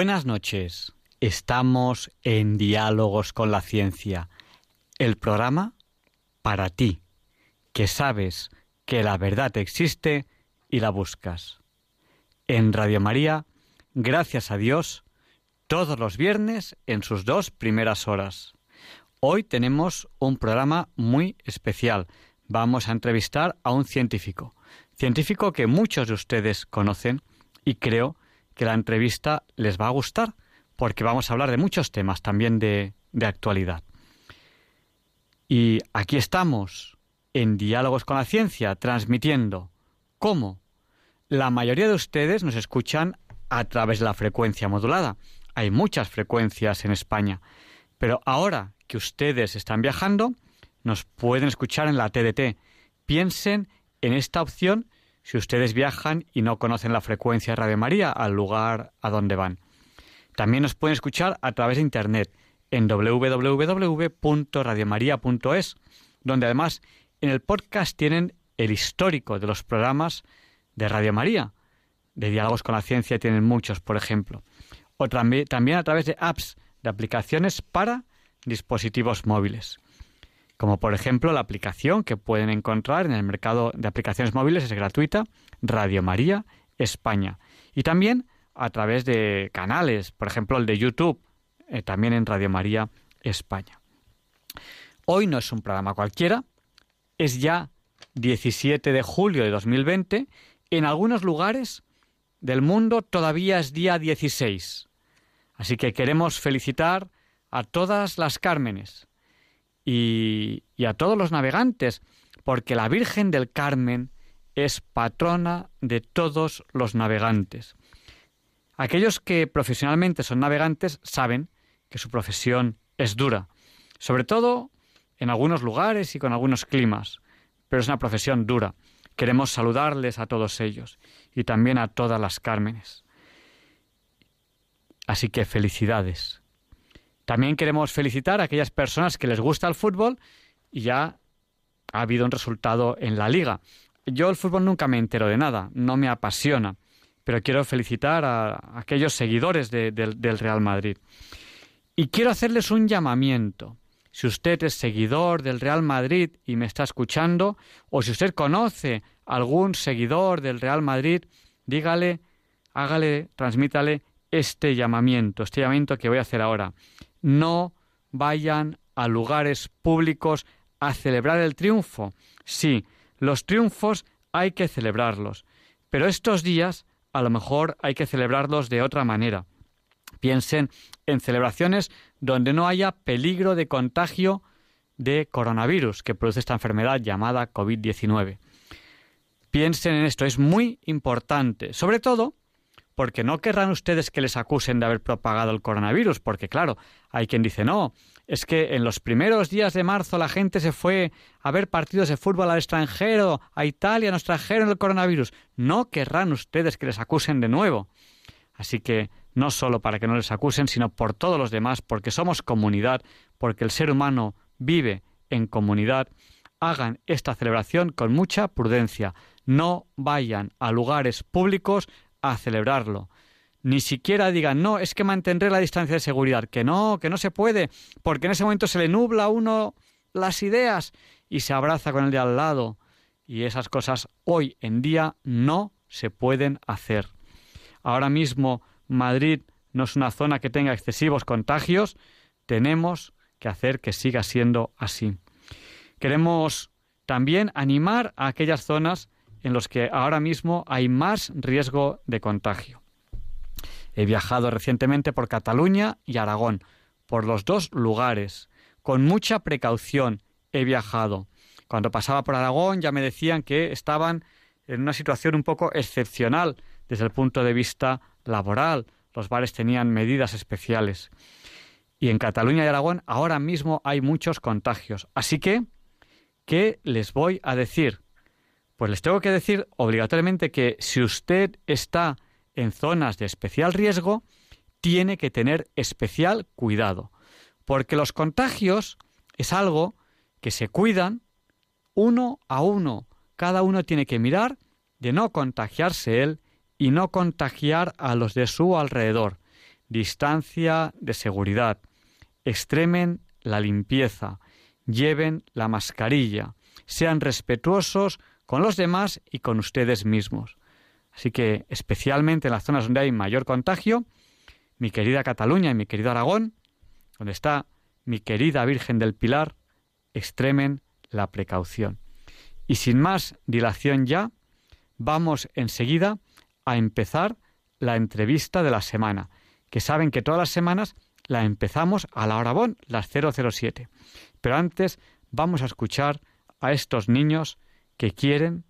Buenas noches. Estamos en Diálogos con la Ciencia, el programa para ti, que sabes que la verdad existe y la buscas. En Radio María, gracias a Dios, todos los viernes en sus dos primeras horas. Hoy tenemos un programa muy especial. Vamos a entrevistar a un científico, científico que muchos de ustedes conocen y creo que la entrevista les va a gustar porque vamos a hablar de muchos temas también de, de actualidad. Y aquí estamos en Diálogos con la Ciencia, transmitiendo cómo la mayoría de ustedes nos escuchan a través de la frecuencia modulada. Hay muchas frecuencias en España, pero ahora que ustedes están viajando, nos pueden escuchar en la TDT. Piensen en esta opción si ustedes viajan y no conocen la frecuencia de Radio María al lugar a donde van. También nos pueden escuchar a través de Internet en www.radiomaria.es, donde además en el podcast tienen el histórico de los programas de Radio María. De Diálogos con la Ciencia tienen muchos, por ejemplo. O también, también a través de apps, de aplicaciones para dispositivos móviles como por ejemplo la aplicación que pueden encontrar en el mercado de aplicaciones móviles, es gratuita, Radio María España. Y también a través de canales, por ejemplo el de YouTube, eh, también en Radio María España. Hoy no es un programa cualquiera, es ya 17 de julio de 2020, en algunos lugares del mundo todavía es día 16. Así que queremos felicitar a todas las Cármenes, y, a todos los navegantes, porque la Virgen del Carmen es patrona de todos los navegantes. Aquellos que profesionalmente son navegantes saben que su profesión es dura, sobre todo en algunos lugares y con algunos climas, pero es una profesión dura. Queremos saludarles a todos ellos y también a todas las Cármenes. Así que felicidades. También queremos felicitar a aquellas personas que les gusta el fútbol y ya ha habido un resultado en la liga. Yo el fútbol nunca me entero de nada, no me apasiona, pero quiero felicitar a aquellos seguidores del Real Madrid. Y quiero hacerles un llamamiento. Si usted es seguidor del Real Madrid y me está escuchando, o si usted conoce algún seguidor del Real Madrid, dígale, hágale, transmítale este llamamiento, este llamamiento que voy a hacer ahora no vayan a lugares públicos a celebrar el triunfo. Sí, los triunfos hay que celebrarlos, pero estos días a lo mejor hay que celebrarlos de otra manera. Piensen en celebraciones donde no haya peligro de contagio de coronavirus que produce esta enfermedad llamada COVID-19. Piensen en esto, es muy importante, sobre todo porque no querrán ustedes que les acusen de haber propagado el coronavirus, porque claro, hay quien dice, no, es que en los primeros días de marzo la gente se fue a ver partidos de fútbol al extranjero, a Italia nos trajeron el coronavirus. No querrán ustedes que les acusen de nuevo. Así que no solo para que no les acusen, sino por todos los demás, porque somos comunidad, porque el ser humano vive en comunidad, hagan esta celebración con mucha prudencia. No vayan a lugares públicos a celebrarlo. Ni siquiera digan, no, es que mantendré la distancia de seguridad, que no, que no se puede, porque en ese momento se le nubla a uno las ideas y se abraza con el de al lado. Y esas cosas hoy en día no se pueden hacer. Ahora mismo Madrid no es una zona que tenga excesivos contagios, tenemos que hacer que siga siendo así. Queremos también animar a aquellas zonas en los que ahora mismo hay más riesgo de contagio. He viajado recientemente por Cataluña y Aragón, por los dos lugares. Con mucha precaución he viajado. Cuando pasaba por Aragón ya me decían que estaban en una situación un poco excepcional desde el punto de vista laboral. Los bares tenían medidas especiales. Y en Cataluña y Aragón ahora mismo hay muchos contagios. Así que, ¿qué les voy a decir? Pues les tengo que decir obligatoriamente que si usted está en zonas de especial riesgo, tiene que tener especial cuidado, porque los contagios es algo que se cuidan uno a uno. Cada uno tiene que mirar de no contagiarse él y no contagiar a los de su alrededor. Distancia de seguridad. Extremen la limpieza. Lleven la mascarilla. Sean respetuosos con los demás y con ustedes mismos. Así que, especialmente en las zonas donde hay mayor contagio, mi querida Cataluña y mi querido Aragón, donde está mi querida Virgen del Pilar, extremen la precaución. Y sin más dilación ya, vamos enseguida a empezar la entrevista de la semana, que saben que todas las semanas la empezamos a la hora bon, las 007. Pero antes vamos a escuchar a estos niños que quieren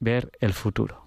ver el futuro.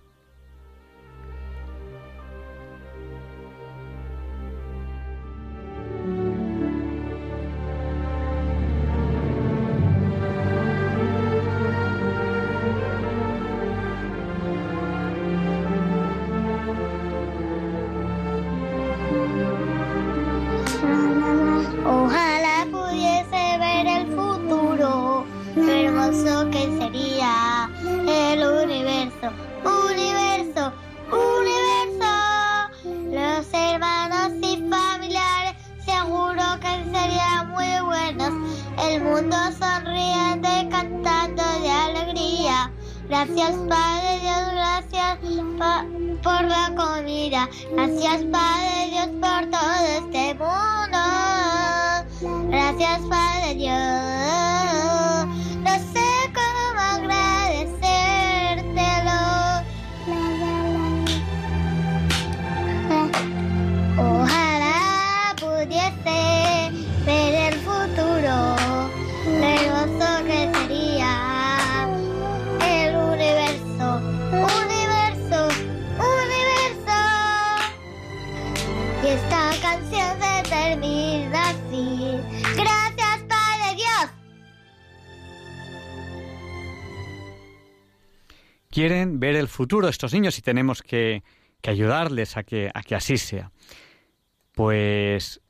mundo sonriente cantando de alegría. Gracias Padre Dios, gracias por la comida. Gracias Padre Dios por todo este mundo. Gracias Padre Dios. Quieren ver el futuro de estos niños y tenemos que, ayudarles a que, a que así sea. Pues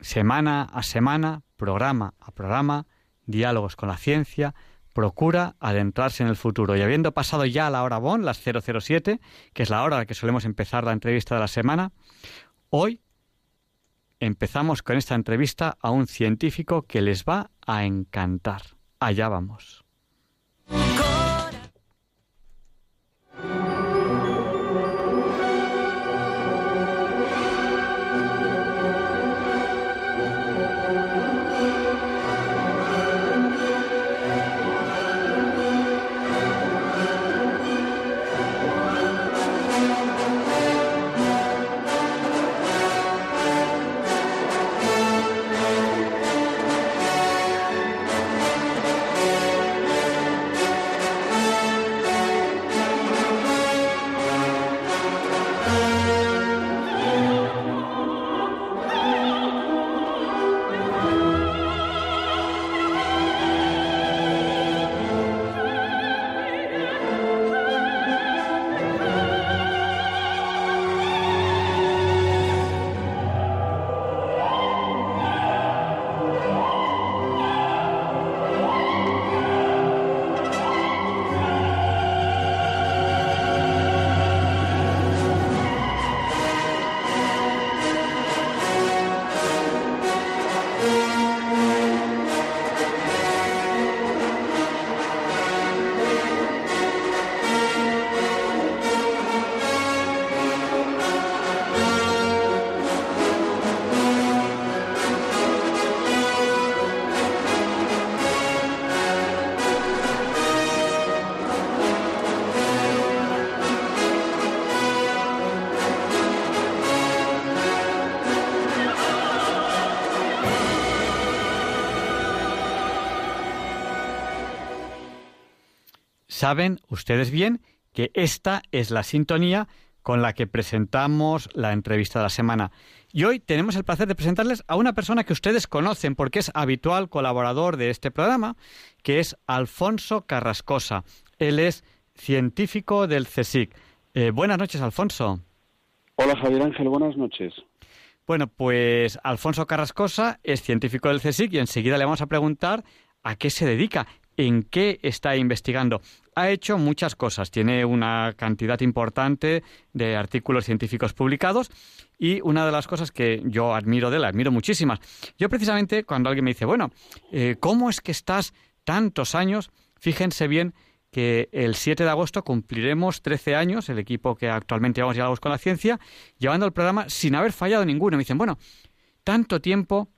semana a semana, programa a programa, diálogos con la ciencia, procura adentrarse en el futuro. Y habiendo pasado ya la hora BON, las 007, que es la hora a la que solemos empezar la entrevista de la semana, hoy empezamos con esta entrevista a un científico que les va a encantar. Allá vamos. Saben ustedes bien que esta es la sintonía con la que presentamos la entrevista de la semana. Y hoy tenemos el placer de presentarles a una persona que ustedes conocen porque es habitual colaborador de este programa, que es Alfonso Carrascosa. Él es científico del CSIC. Eh, buenas noches, Alfonso. Hola, Javier Ángel, buenas noches. Bueno, pues Alfonso Carrascosa es científico del CSIC y enseguida le vamos a preguntar a qué se dedica, en qué está investigando ha hecho muchas cosas. Tiene una cantidad importante de artículos científicos publicados y una de las cosas que yo admiro de él, admiro muchísimas. Yo precisamente cuando alguien me dice, bueno, eh, ¿cómo es que estás tantos años? Fíjense bien que el 7 de agosto cumpliremos 13 años, el equipo que actualmente llevamos Diálogos con la Ciencia, llevando el programa sin haber fallado ninguno. Me dicen, bueno, tanto tiempo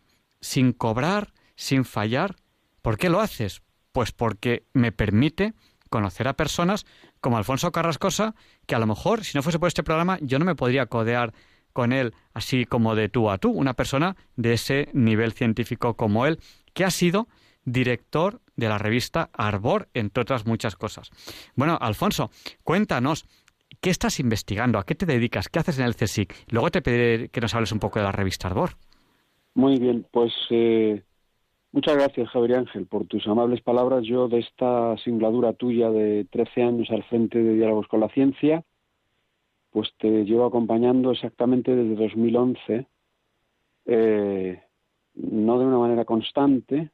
sin cobrar, sin fallar, ¿por qué lo haces? Pues porque me permite conocer a personas como Alfonso Carrascosa, que a lo mejor, si no fuese por este programa, yo no me podría codear con él así como de tú a tú, una persona de ese nivel científico como él, que ha sido director de la revista Arbor, entre otras muchas cosas. Bueno, Alfonso, cuéntanos, ¿qué estás investigando? ¿A qué te dedicas? ¿Qué haces en el CSIC? Luego te pediré que nos hables un poco de la revista Arbor. Muy bien, pues eh, Muchas gracias, Javier Ángel, por tus amables palabras. Yo, de esta singladura tuya de 13 años al frente de Diálogos con la Ciencia, pues te llevo acompañando exactamente desde 2011, eh, no de una manera constante,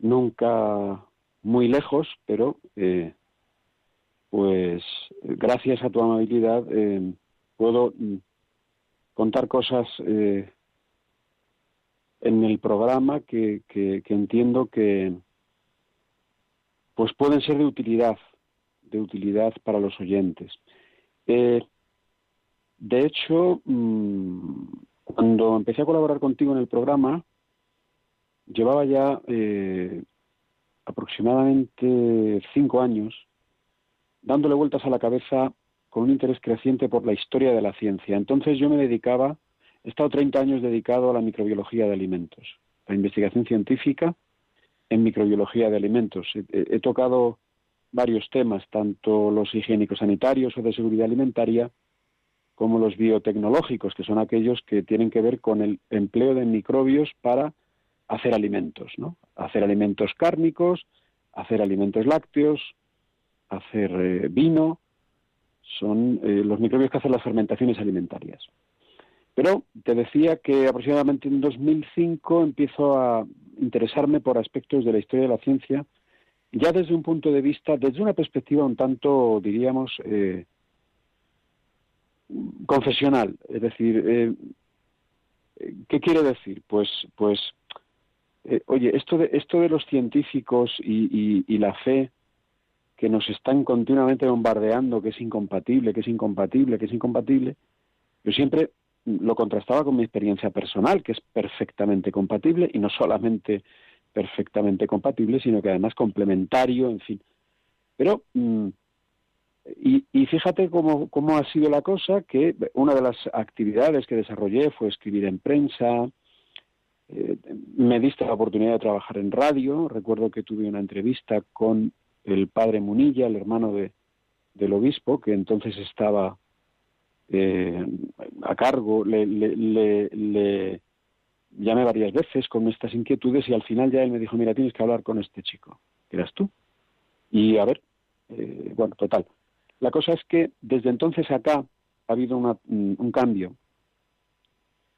nunca muy lejos, pero eh, pues gracias a tu amabilidad eh, puedo mm, contar cosas en el programa que, entiendo que pues pueden ser de utilidad, de utilidad para los oyentes. Eh, de hecho, mm, cuando empecé a colaborar contigo en el programa, llevaba ya eh, aproximadamente cinco años dándole vueltas a la cabeza con un interés creciente por la historia de la ciencia. Entonces yo me dedicaba He estado 30 años dedicado a la microbiología de alimentos, la investigación científica en microbiología de alimentos. He, tocado varios temas, tanto los higiénicos sanitarios o de seguridad alimentaria, como los biotecnológicos, que son aquellos que tienen que ver con el empleo de microbios para hacer alimentos, ¿no? Hacer alimentos cárnicos, hacer alimentos lácteos, hacer eh, vino, son eh, los microbios que hacen las fermentaciones alimentarias. Pero te decía que aproximadamente en 2005 empiezo a interesarme por aspectos de la historia de la ciencia, ya desde un punto de vista, desde una perspectiva un tanto, diríamos, eh, confesional. Es decir, eh, ¿qué quiere decir? Pues, pues, eh, oye, esto de, esto de los científicos y, y la fe que nos están continuamente bombardeando, que es incompatible, que es incompatible, que es incompatible, yo siempre lo contrastaba con mi experiencia personal, que es perfectamente compatible y no solamente perfectamente compatible, sino que además complementario, en fin. Pero, mm, y, fíjate cómo, cómo, ha sido la cosa, que una de las actividades que desarrollé fue escribir en prensa, eh, me diste la oportunidad de trabajar en radio, recuerdo que tuve una entrevista con el padre Munilla, el hermano de, del obispo, que entonces estaba eh, a cargo, le, le, llamé varias veces con estas inquietudes y al final ya él me dijo, mira, tienes que hablar con este chico, que eras tú. Y a ver, eh, bueno, total. La cosa es que desde entonces acá ha habido un cambio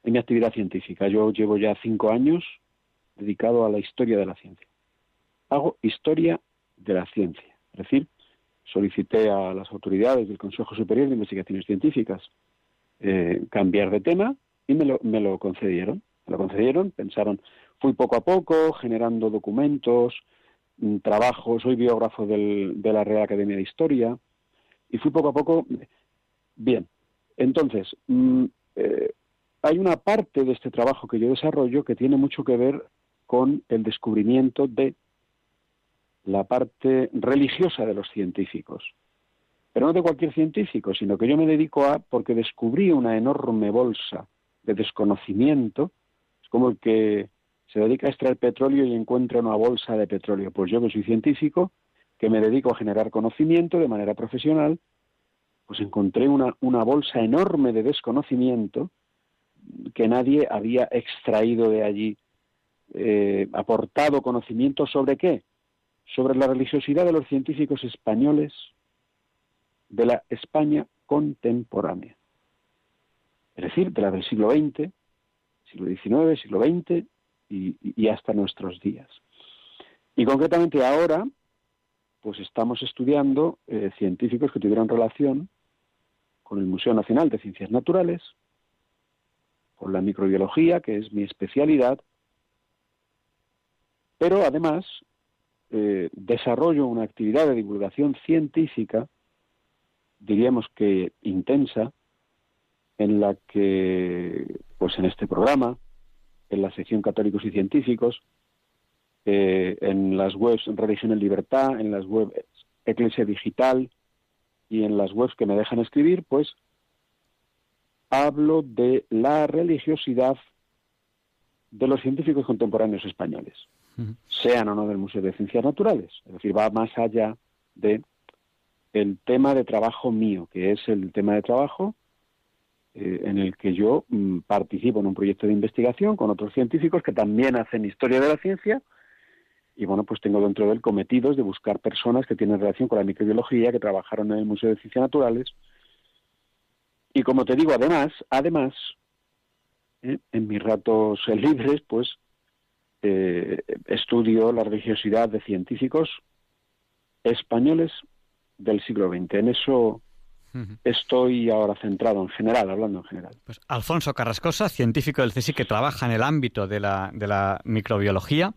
en mi actividad científica. Yo llevo ya cinco años dedicado a la historia de la ciencia. Hago historia de la ciencia, es decir, solicité a las autoridades del Consejo Superior de Investigaciones Científicas eh, cambiar de tema y me lo, me lo concedieron. Me lo concedieron, pensaron, fui poco a poco generando documentos, mm, trabajo, soy biógrafo de la Real Academia de Historia y fui poco a poco. Bien, entonces, mm, eh, hay una parte de este trabajo que yo desarrollo que tiene mucho que ver con el descubrimiento de la parte religiosa de los científicos. Pero no de cualquier científico, sino que yo me dedico a, porque descubrí una enorme bolsa de desconocimiento, es como el que se dedica a extraer petróleo y encuentra una bolsa de petróleo. Pues yo que soy científico, que me dedico a generar conocimiento de manera profesional, pues encontré una, una bolsa enorme de desconocimiento que nadie había extraído de allí, eh, aportado conocimiento sobre qué, sobre la religiosidad de los científicos españoles de la España contemporánea, es decir, de la del siglo XX, siglo XIX, siglo XX y, hasta nuestros días. Y concretamente ahora, pues estamos estudiando eh, científicos que tuvieron relación con el Museo Nacional de Ciencias Naturales, con la microbiología, que es mi especialidad, pero además eh, desarrollo una actividad de divulgación científica, diríamos que intensa, en la que, pues en este programa, en la sección Católicos y Científicos, eh, en las webs Religión en Libertad, en las webs Eclesia Digital y en las webs que me dejan escribir, pues hablo de la religiosidad de los científicos contemporáneos españoles, sean o no del Museo de Ciencias Naturales. Es decir, va más allá de el tema de trabajo mío, que es el tema de trabajo eh, en el que yo mm, participo en un proyecto de investigación con otros científicos que también hacen historia de la ciencia y bueno, pues tengo dentro del cometidos de buscar personas que tienen relación con la microbiología, que trabajaron en el Museo de Ciencias Naturales. Y como te digo, además, además, ¿eh? en mis ratos libres, pues eh, estudio la religiosidad de científicos españoles del siglo XX. En eso estoy ahora centrado en general, hablando en general. Pues Alfonso Carrascosa, científico del CSIC que trabaja en el ámbito de la, de la microbiología.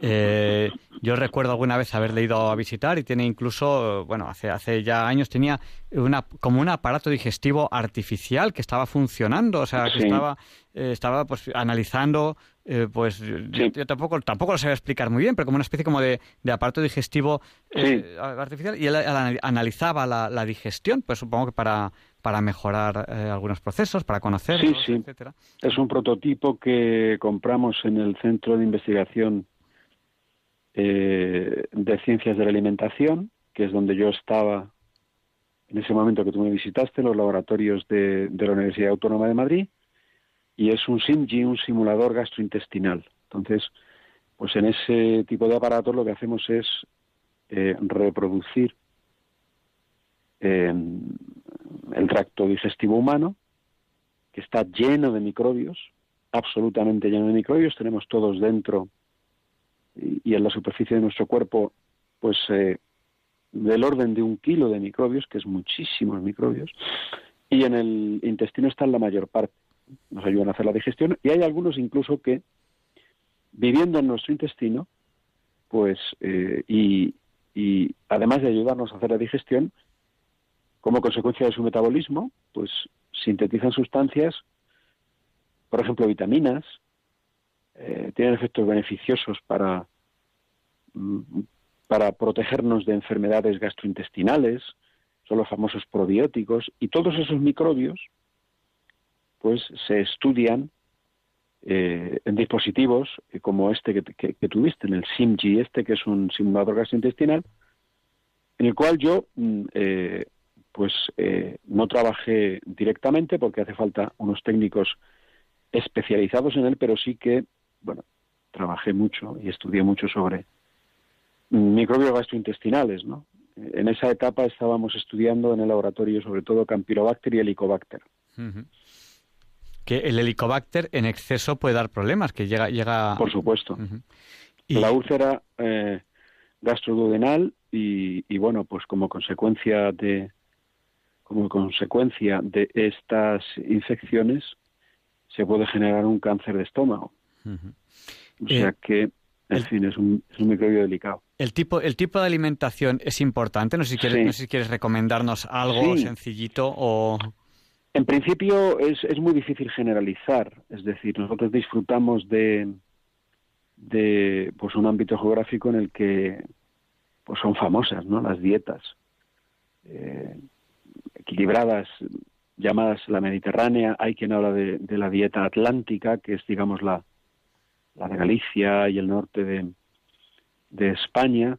Eh, yo recuerdo alguna vez haberle ido a visitar y tiene incluso, bueno, hace, hace ya años tenía una, como un aparato digestivo artificial que estaba funcionando, o sea, que estaba, eh, estaba pues analizando eh, pues yo, tampoco tampoco lo sabía explicar muy bien, pero como una especie como de, aparato digestivo eh, artificial y él, analizaba la, digestión, pues supongo que para, para mejorar algunos procesos, para conocerlos, sí, etcétera. Es un prototipo que compramos en el Centro de Investigación de Ciencias de la Alimentación, que es donde yo estaba en ese momento que tú me visitaste, los laboratorios de, de la Universidad Autónoma de Madrid y es un SIMGI, un simulador gastrointestinal. Entonces, pues en ese tipo de aparatos lo que hacemos es eh, reproducir eh, el tracto digestivo humano, que está lleno de microbios, absolutamente lleno de microbios, tenemos todos dentro y, en la superficie de nuestro cuerpo, pues eh, del orden de un kilo de microbios, que es muchísimos microbios, y en el intestino están la mayor parte. Nos ayudan a hacer la digestión y hay algunos incluso que viviendo en nuestro intestino, pues eh, y, y además de ayudarnos a hacer la digestión, como consecuencia de su metabolismo, pues sintetizan sustancias, por ejemplo, vitaminas, eh, tienen efectos beneficiosos para, mm, para protegernos de enfermedades gastrointestinales, son los famosos probióticos, y todos esos microbios pues se estudian eh, en dispositivos eh, como este que, tuviste, en el SIMG este, que es un simulador gastrointestinal, en el cual yo mm, eh, pues no trabajé directamente porque hace falta unos técnicos especializados en él, pero sí que, bueno, trabajé mucho y estudié mucho sobre microbios gastrointestinales, ¿no? En esa etapa estábamos estudiando en el laboratorio sobre todo Campylobacter y Helicobacter que el helicobacter en exceso puede dar problemas, que llega... llega... Por supuesto. La úlcera eh, gastroduodenal y, bueno, pues como consecuencia de como consecuencia de estas infecciones se puede generar un cáncer de estómago. O sea eh, que, en fin, es un, es un, microbio delicado. El tipo, el tipo de alimentación es importante. No sé si quieres, no sé si quieres recomendarnos algo sencillito o... En principio es, es muy difícil generalizar, es decir, nosotros disfrutamos de, de pues un ámbito geográfico en el que pues son famosas ¿no? las dietas eh, equilibradas llamadas la mediterránea hay quien habla de, de, la dieta atlántica que es digamos la, la de Galicia y el norte de, de España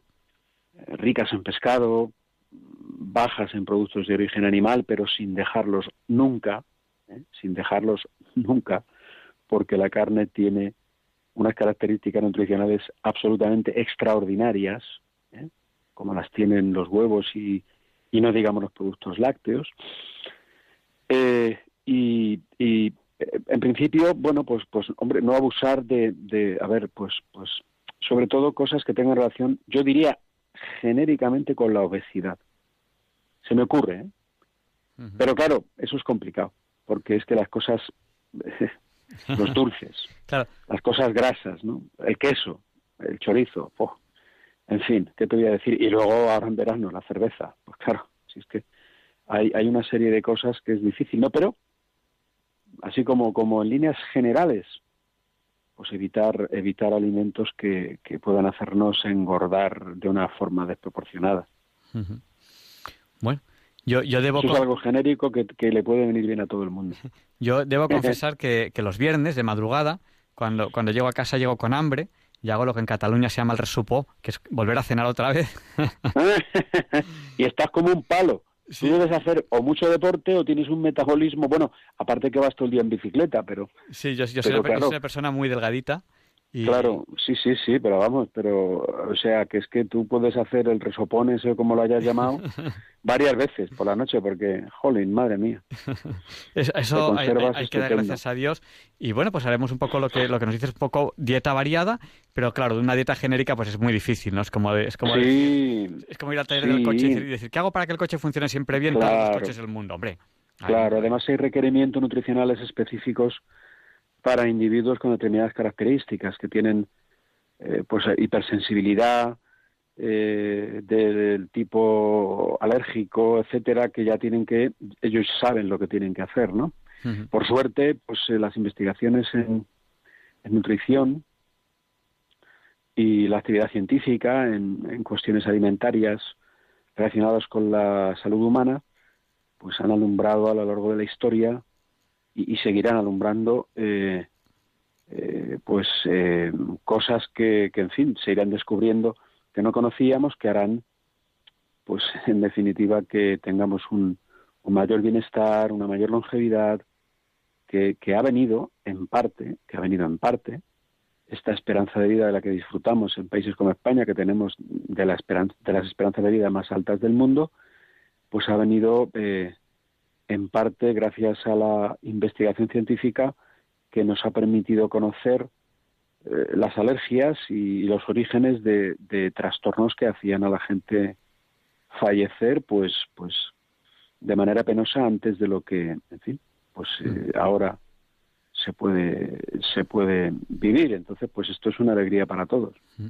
ricas en pescado, bajas en productos de origen animal, pero sin dejarlos nunca, ¿eh? sin dejarlos nunca, porque la carne tiene unas características nutricionales absolutamente extraordinarias, ¿eh? como las tienen los huevos y, y, no digamos los productos lácteos. Eh, y, en principio, bueno, pues, pues, hombre, no abusar de, de, a ver, pues, pues, sobre todo cosas que tengan relación, yo diría genéricamente con la obesidad. Se me ocurre, ¿eh? Pero claro, eso es complicado, porque es que las cosas, los dulces, las cosas grasas, ¿no? El queso, el chorizo, en fin, ¿qué te voy a decir? Y luego ahora en verano la cerveza, pues claro, si es que hay, hay una serie de cosas que es difícil, ¿no? Pero así como, como en líneas generales, pues evitar, evitar alimentos que, que puedan hacernos engordar de una forma desproporcionada. Bueno, yo, yo debo... es algo genérico que, le puede venir bien a todo el mundo. Yo debo confesar que, que los viernes de madrugada, cuando, cuando llego a casa, llego con hambre y hago lo que en Cataluña se llama el resupó, que es volver a cenar otra vez. y estás como un palo. Sí. Tú debes hacer o mucho deporte o tienes un metabolismo, bueno, aparte que vas todo el día en bicicleta, pero... Sí, yo, yo soy, una, persona muy delgadita Claro, sí, sí, sí, pero vamos, pero, o sea, que es que tú puedes hacer el resopón ese, como lo hayas llamado, varias veces por la noche, porque, jolín, madre mía. Eso, hay, que dar gracias a Dios. Y bueno, pues haremos un poco lo que, lo que nos dices, un poco dieta variada, pero claro, de una dieta genérica pues es muy difícil, ¿no? Es como, es como, es como ir al taller del coche y decir, ¿qué hago para que el coche funcione siempre bien? Todos los coches del mundo, hombre. Claro, además hay requerimientos nutricionales específicos para individuos con determinadas características que tienen eh, pues hipersensibilidad eh, del tipo alérgico, etcétera, que ya tienen que ellos saben lo que tienen que hacer, ¿no? Por suerte, pues eh, las investigaciones en, nutrición y la actividad científica en, en cuestiones alimentarias relacionadas con la salud humana, pues han alumbrado a lo largo de la historia y, seguirán alumbrando eh, eh, pues eh, cosas que, que, en fin, se irán descubriendo que no conocíamos, que harán, pues en definitiva, que tengamos un, un mayor bienestar, una mayor longevidad, que, que, ha venido en parte, que ha venido en parte, esta esperanza de vida de la que disfrutamos en países como España, que tenemos de, la esperanza, de las esperanzas de vida más altas del mundo, pues ha venido eh, en parte gracias a la investigación científica que nos ha permitido conocer eh, las alergias y, los orígenes de, trastornos que hacían a la gente fallecer, pues, pues de manera penosa antes de lo que, en fin, pues eh, mm. ahora se puede se puede vivir. Entonces, pues esto es una alegría para todos. Mm.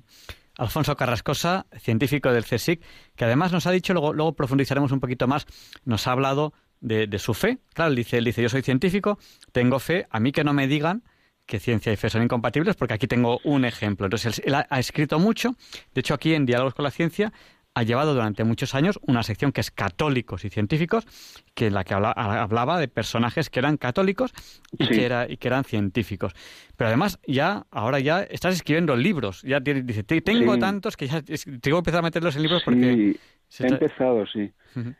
Alfonso Carrascosa, científico del CSIC, que además nos ha dicho, luego, luego profundizaremos un poquito más, nos ha hablado de, su fe. Claro, él dice, él dice, yo soy científico, tengo fe, a mí que no me digan que ciencia y fe son incompatibles, porque aquí tengo un ejemplo. Entonces, él, ha, escrito mucho, de hecho aquí en Diálogos con la Ciencia ha llevado durante muchos años una sección que es católicos y científicos, que en la que hablaba de personajes que eran católicos y, que era, y que eran científicos. Pero además, ya, ahora ya estás escribiendo libros. Ya dice, tengo tantos que ya tengo que empezar a meterlos en libros porque... he empezado, sí.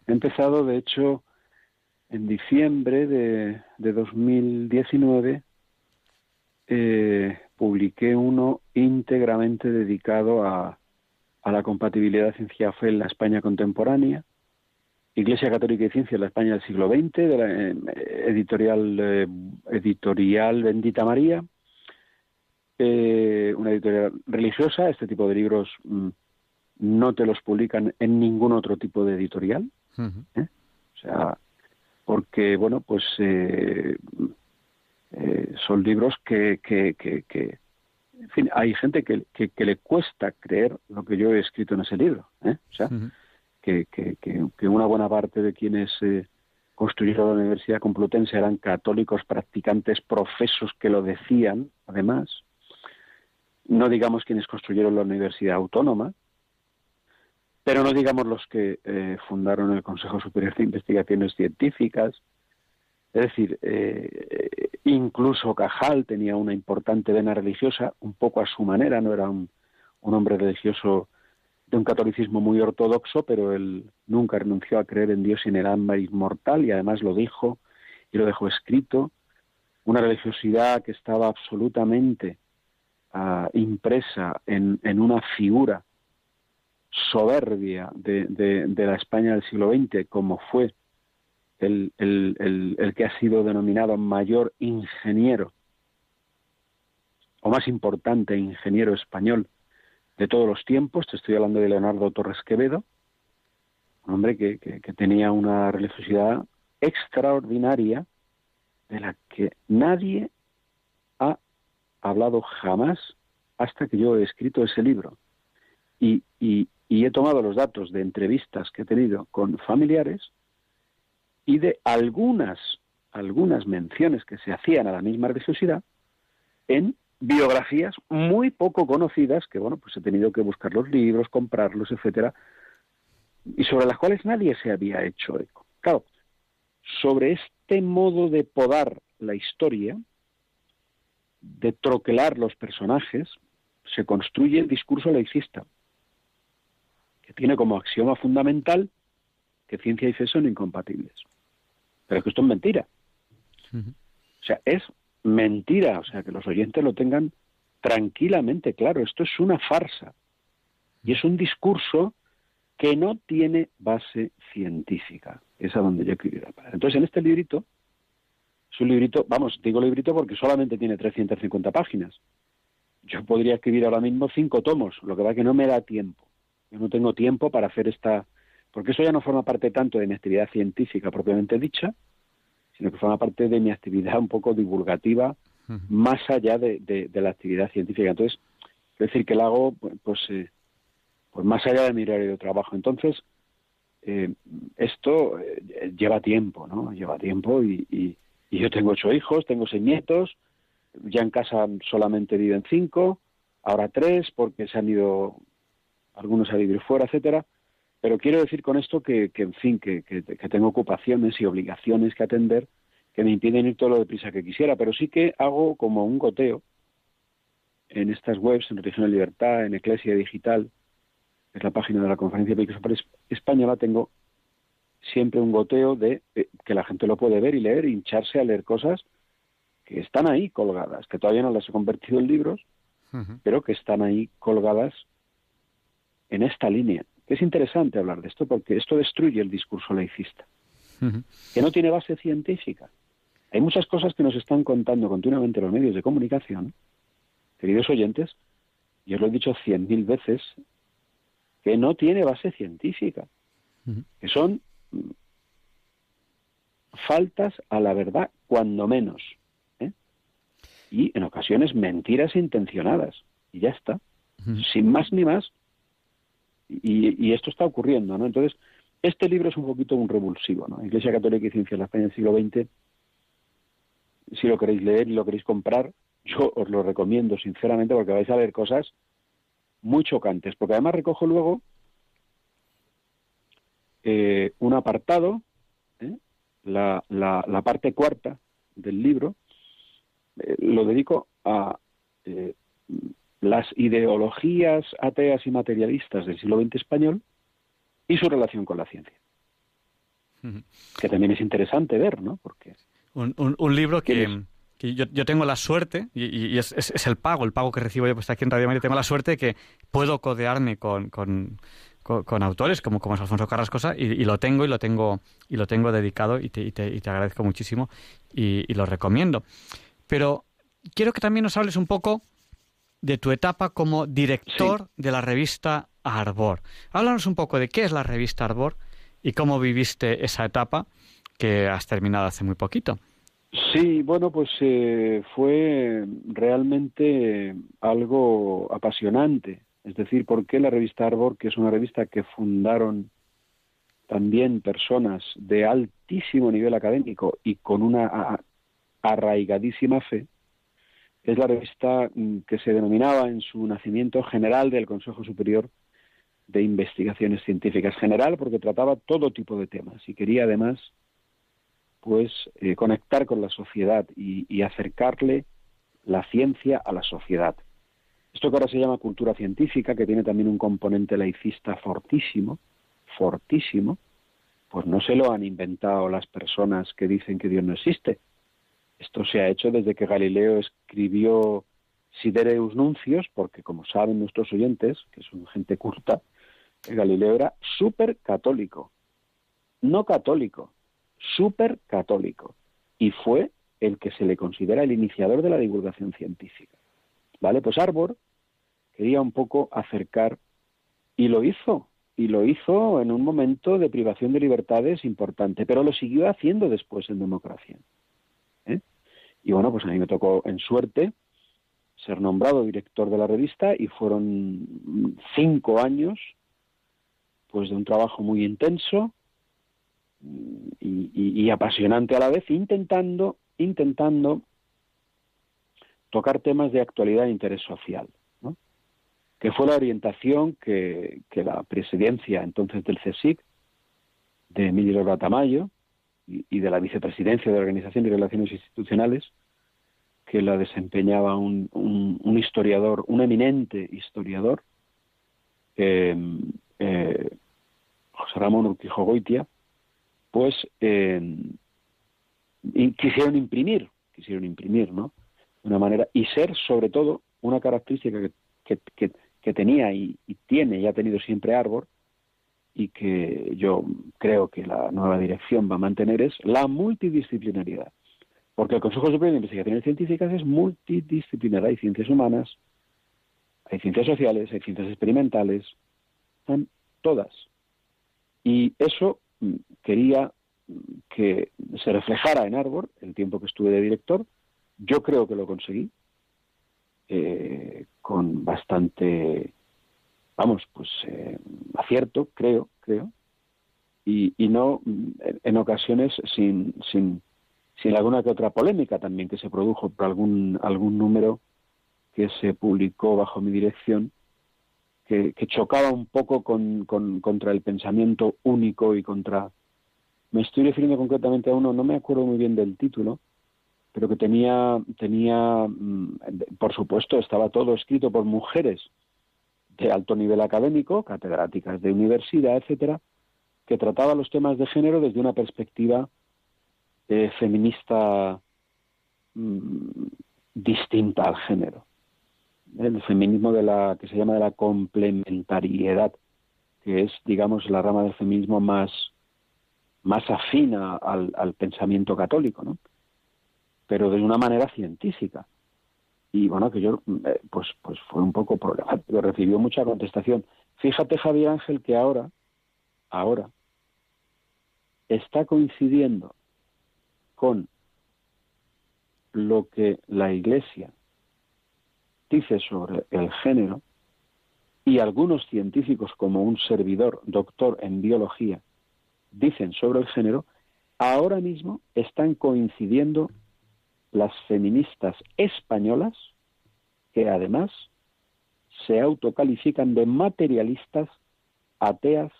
He empezado, de hecho, en diciembre de, de 2019 eh, publiqué uno íntegramente dedicado a, a la compatibilidad ciencia-fe en la España contemporánea, Iglesia Católica y Ciencia en la España del siglo XX, de la eh, editorial, eh, editorial Bendita María, una editorial religiosa. Este tipo de libros mm, no te los publican en ningún otro tipo de editorial. O sea, porque, bueno, pues eh, eh, son libros que, que, que, en fin, hay gente que, que, le cuesta creer lo que yo he escrito en ese libro. ¿eh? O sea, que, que, una buena parte de quienes construyeron la Universidad Complutense eran católicos practicantes profesos que lo decían, además. No digamos quienes construyeron la Universidad Autónoma, pero no digamos los que eh, fundaron el Consejo Superior de Investigaciones Científicas. Es decir, eh, incluso Cajal tenía una importante vena religiosa, un poco a su manera, no era un, hombre religioso de un catolicismo muy ortodoxo, pero él nunca renunció a creer en Dios y en el alma inmortal y además lo dijo y lo dejó escrito. Una religiosidad que estaba absolutamente ah, impresa en, una figura soberbia de, la España del siglo XX, como fue el, que ha sido denominado mayor ingeniero o más importante ingeniero español de todos los tiempos, te estoy hablando de Leonardo Torres Quevedo, un hombre que, tenía una religiosidad extraordinaria de la que nadie ha hablado jamás hasta que yo he escrito ese libro. Y, he tomado los datos de entrevistas que he tenido con familiares y de algunas, algunas menciones que se hacían a la misma religiosidad en biografías muy poco conocidas que bueno pues he tenido que buscar los libros comprarlos etcétera y sobre las cuales nadie se había hecho eco. Claro sobre este modo de podar la historia de troquelar los personajes se construye el discurso laicista que tiene como axioma fundamental que ciencia y fe son incompatibles pero es que esto es mentira o sea es mentira, o sea, que los oyentes lo tengan tranquilamente claro, esto es una farsa y es un discurso que no tiene base científica, es a donde yo quiero ir. Entonces, en este librito, es un librito, vamos, digo librito porque solamente tiene 350 páginas. Yo podría escribir ahora mismo cinco tomos, lo que va que no me da tiempo. Yo no tengo tiempo para hacer esta, porque eso ya no forma parte tanto de mi actividad científica propiamente dicha, sino que forma parte de mi actividad un poco divulgativa, más allá de, la actividad científica. Entonces, es decir que la hago pues, eh, pues más allá de mi horario de trabajo. Entonces, eh, esto eh, lleva tiempo, ¿no? Lleva tiempo y, y, yo tengo ocho hijos, tengo seis nietos, ya en casa solamente viven cinco, ahora tres porque se han ido algunos a vivir fuera, etcétera. Pero quiero decir con esto que, en fin, que, tengo ocupaciones y obligaciones que atender que me impiden ir todo lo deprisa que quisiera, pero sí que hago como un goteo en estas webs, en Religión de Libertad, en Eclesia Digital, es la página de la Conferencia Episcopal Española, tengo siempre un goteo de eh, que la gente lo puede ver y leer, hincharse a leer cosas que están ahí colgadas, que todavía no las he convertido en libros, pero que están ahí colgadas en esta línea. Es interesante hablar de esto porque esto destruye el discurso laicista, que no tiene base científica. Hay muchas cosas que nos están contando continuamente los medios de comunicación, queridos oyentes, y os lo he dicho cien mil veces, que no tiene base científica, que son faltas a la verdad, cuando menos, ¿eh? y en ocasiones mentiras intencionadas, y ya está, sin más ni más, y, esto está ocurriendo, ¿no? Entonces, este libro es un poquito un revulsivo, ¿no? Iglesia Católica y Ciencia en la España del siglo XX, si lo queréis leer y lo queréis comprar, yo os lo recomiendo sinceramente porque vais a ver cosas muy chocantes, porque además recojo luego eh, un apartado, ¿eh? la, la, parte cuarta del libro, eh, lo dedico a las ideologías ateas y materialistas del siglo XX español y su relación con la ciencia. Que también es interesante ver, ¿no? Porque un, un, libro que, yo, yo, tengo la suerte, y, es, es, el pago, el pago que recibo yo pues aquí en Radio María, tengo la suerte de que puedo codearme con, con, con, autores como, como es Alfonso Carrascosa y, y, lo tengo y lo tengo y lo tengo dedicado y te, y te, y te agradezco muchísimo y, lo recomiendo. Pero quiero que también nos hables un poco de tu etapa como director de la revista Arbor. Háblanos un poco de qué es la revista Arbor y cómo viviste esa etapa que has terminado hace muy poquito. Sí, bueno, pues eh, fue realmente algo apasionante. Es decir, ¿por qué la revista Arbor, que es una revista que fundaron también personas de altísimo nivel académico y con una arraigadísima fe, es la revista mm, que se denominaba en su nacimiento General del Consejo Superior de Investigaciones Científicas. General porque trataba todo tipo de temas y quería además pues eh, conectar con la sociedad y, acercarle la ciencia a la sociedad. Esto que ahora se llama cultura científica, que tiene también un componente laicista fortísimo, fortísimo, pues no se lo han inventado las personas que dicen que Dios no existe. Esto se ha hecho desde que Galileo escribió Sidereus Nuncios, porque como saben nuestros oyentes, que son gente culta, Galileo era súper católico, no católico, súper católico, y fue el que se le considera el iniciador de la divulgación científica. ¿Vale? Pues Arbor quería un poco acercar, y lo hizo, y lo hizo en un momento de privación de libertades importante, pero lo siguió haciendo después en democracia. Y bueno, pues a mí me tocó en suerte ser nombrado director de la revista y fueron cinco años pues de un trabajo muy intenso y, apasionante a la vez, intentando, intentando tocar temas de actualidad e interés social, ¿no? que fue la orientación que, la presidencia entonces del CSIC, de Emilio Tamayo y, de la vicepresidencia de Organización y Relaciones Institucionales, que la desempeñaba un, un, historiador, un eminente historiador, eh, eh, José Ramón Urquijo Goitia, pues eh, quisieron imprimir, quisieron imprimir, ¿no? De una manera, y ser sobre todo una característica que, que, que, tenía y, y, tiene y ha tenido siempre Arbor, y que yo creo que la nueva dirección va a mantener, es la multidisciplinaridad. Porque el Consejo Superior de Investigaciones Científicas es multidisciplinar. Hay ciencias humanas, hay ciencias sociales, hay ciencias experimentales, están todas. Y eso mm, quería mm, que se reflejara en Arbor el tiempo que estuve de director. Yo creo que lo conseguí eh, con bastante, vamos, pues eh, acierto, creo, creo, y, no en ocasiones sin, sin sin alguna que otra polémica también que se produjo por algún, algún número que se publicó bajo mi dirección, que, chocaba un poco con, contra el pensamiento único y contra... Me estoy refiriendo concretamente a uno, no me acuerdo muy bien del título, pero que tenía, tenía, mm, por supuesto, estaba todo escrito por mujeres de alto nivel académico, catedráticas de universidad, etcétera, que trataba los temas de género desde una perspectiva eh, feminista mm, distinta al género. El feminismo de la que se llama de la complementariedad, que es, digamos, la rama del feminismo más, más afina al, al pensamiento católico, ¿no? Pero de una manera científica. Y bueno, que yo, eh, pues, pues fue un poco problemático, recibió mucha contestación. Fíjate, Javier Ángel, que ahora, ahora, está coincidiendo con lo que la Iglesia dice sobre el género y algunos científicos como un servidor, doctor en biología, dicen sobre el género, ahora mismo están coincidiendo las feministas españolas que además se autocalifican de materialistas, ateas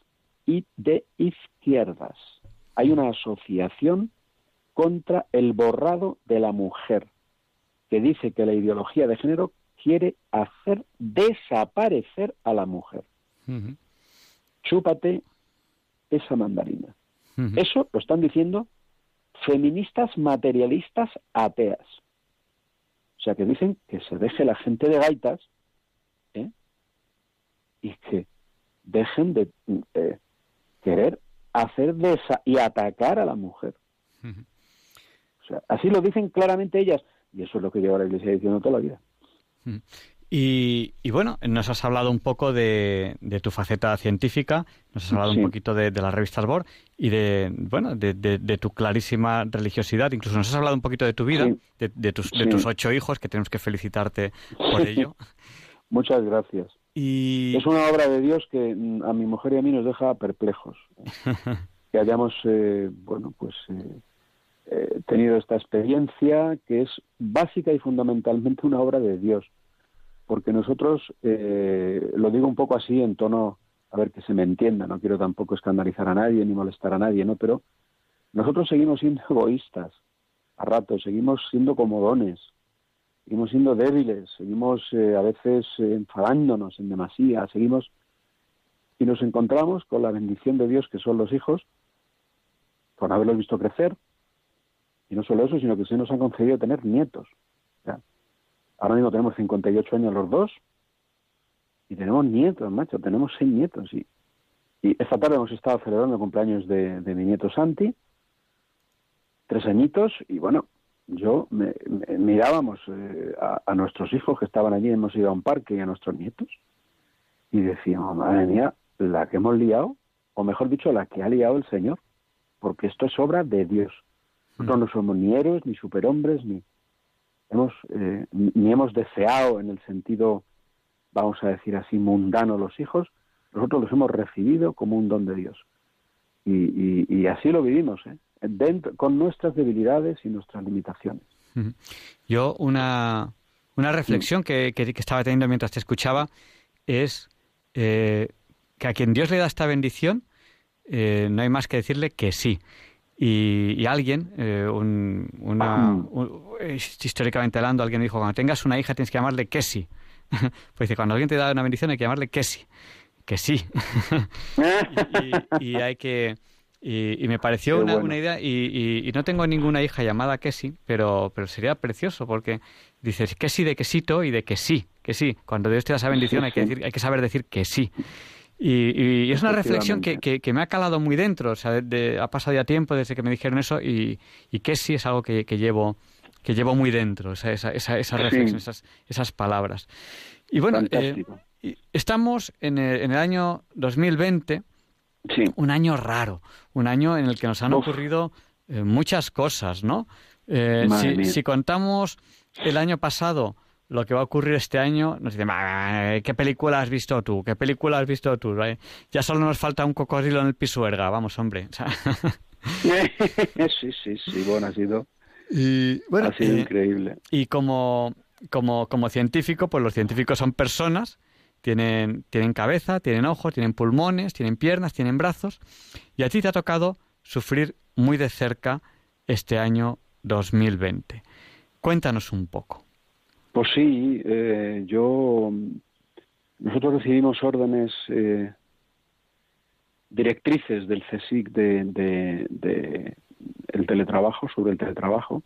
y de izquierdas. Hay una asociación contra el borrado de la mujer, que dice que la ideología de género quiere hacer desaparecer a la mujer. Chúpate esa mandarina. Eso lo están diciendo feministas materialistas ateas. O sea, que dicen que se deje la gente de gaitas ¿eh? y que dejen de eh, querer hacer desa y atacar a la mujer así lo dicen claramente ellas, y eso es lo que lleva la Iglesia diciendo toda la vida. Y, bueno, nos has hablado un poco de, tu faceta científica, nos has hablado un poquito de, de, las revistas BOR y de, bueno, de, tu clarísima religiosidad. Incluso nos has hablado un poquito de tu vida, de, tus, de tus ocho hijos, que tenemos que felicitarte por ello. Muchas gracias. Y... Es una obra de Dios que mm, a mi mujer y a mí nos deja perplejos. que hayamos, eh, bueno, pues... Eh, eh, tenido esta experiencia que es básica y fundamentalmente una obra de Dios. Porque nosotros, eh, lo digo un poco así en tono, a ver que se me entienda, no quiero tampoco escandalizar a nadie ni molestar a nadie, ¿no? Pero nosotros seguimos siendo egoístas a rato, seguimos siendo comodones, seguimos siendo débiles, seguimos eh, a veces eh, enfadándonos en demasía, seguimos y nos encontramos con la bendición de Dios que son los hijos, con haberlos visto crecer, y no solo eso, sino que se nos ha concedido tener nietos. Ahora mismo tenemos 58 años los dos, y tenemos nietos, macho, tenemos seis nietos. Y, y esta tarde hemos estado celebrando el cumpleaños de, mi nieto Santi, tres añitos, y bueno, yo me, mirábamos eh, a, nuestros hijos que estaban allí, hemos ido a un parque y a nuestros nietos, y decíamos, madre mía, la que hemos liado, o mejor dicho, la que ha liado el Señor, porque esto es obra de Dios. Nosotros no somos ni héroes, ni superhombres, ni hemos, eh, ni hemos deseado en el sentido vamos a decir así, mundano los hijos, nosotros los hemos recibido como un don de Dios. Y, así lo vivimos, ¿eh? Dentro, con nuestras debilidades y nuestras limitaciones. Yo una, una reflexión que, que, estaba teniendo mientras te escuchaba es eh, que a quien Dios le da esta bendición, eh, no hay más que decirle que sí. Y, alguien, eh, un, una, históricamente hablando, alguien dijo, cuando tengas una hija tienes que llamarle sí. pues dice, cuando alguien te da una bendición hay que llamarle que sí, que sí. y, hay que... Y, me pareció una, una, idea, y, no tengo ninguna hija llamada Kessi, pero, pero sería precioso porque dices que sí de quesito y de que sí, que sí. Cuando Dios te da esa bendición hay que, decir, hay que saber decir que sí. Y, es una reflexión que, que, me ha calado muy dentro, o sea, ha pasado ya tiempo desde que me dijeron eso y, y que sí es algo que, llevo que llevo muy dentro, esa, esa, esa, reflexión, esas, esas palabras. Y bueno, eh, estamos en el, en el, año 2020, un año raro, un año en el que nos han ocurrido eh, muchas cosas, ¿no? Eh, si, si, contamos el año pasado lo que va a ocurrir este año, nos dicen, ¿qué película has visto tú? ¿Qué película has visto tú? Ya solo nos falta un cocodrilo en el pisuerga, vamos, hombre. sí, sí, sí, bueno, ha sido y, bueno, ha sido increíble. Y como, como, como científico, pues los científicos son personas, tienen, tienen cabeza, tienen ojos, tienen pulmones, tienen piernas, tienen brazos, y a ti te ha tocado sufrir muy de cerca este año 2020. Cuéntanos un poco. Pues sí, eh, yo nosotros recibimos órdenes eh, directrices del CSIC de, el teletrabajo, sobre el teletrabajo.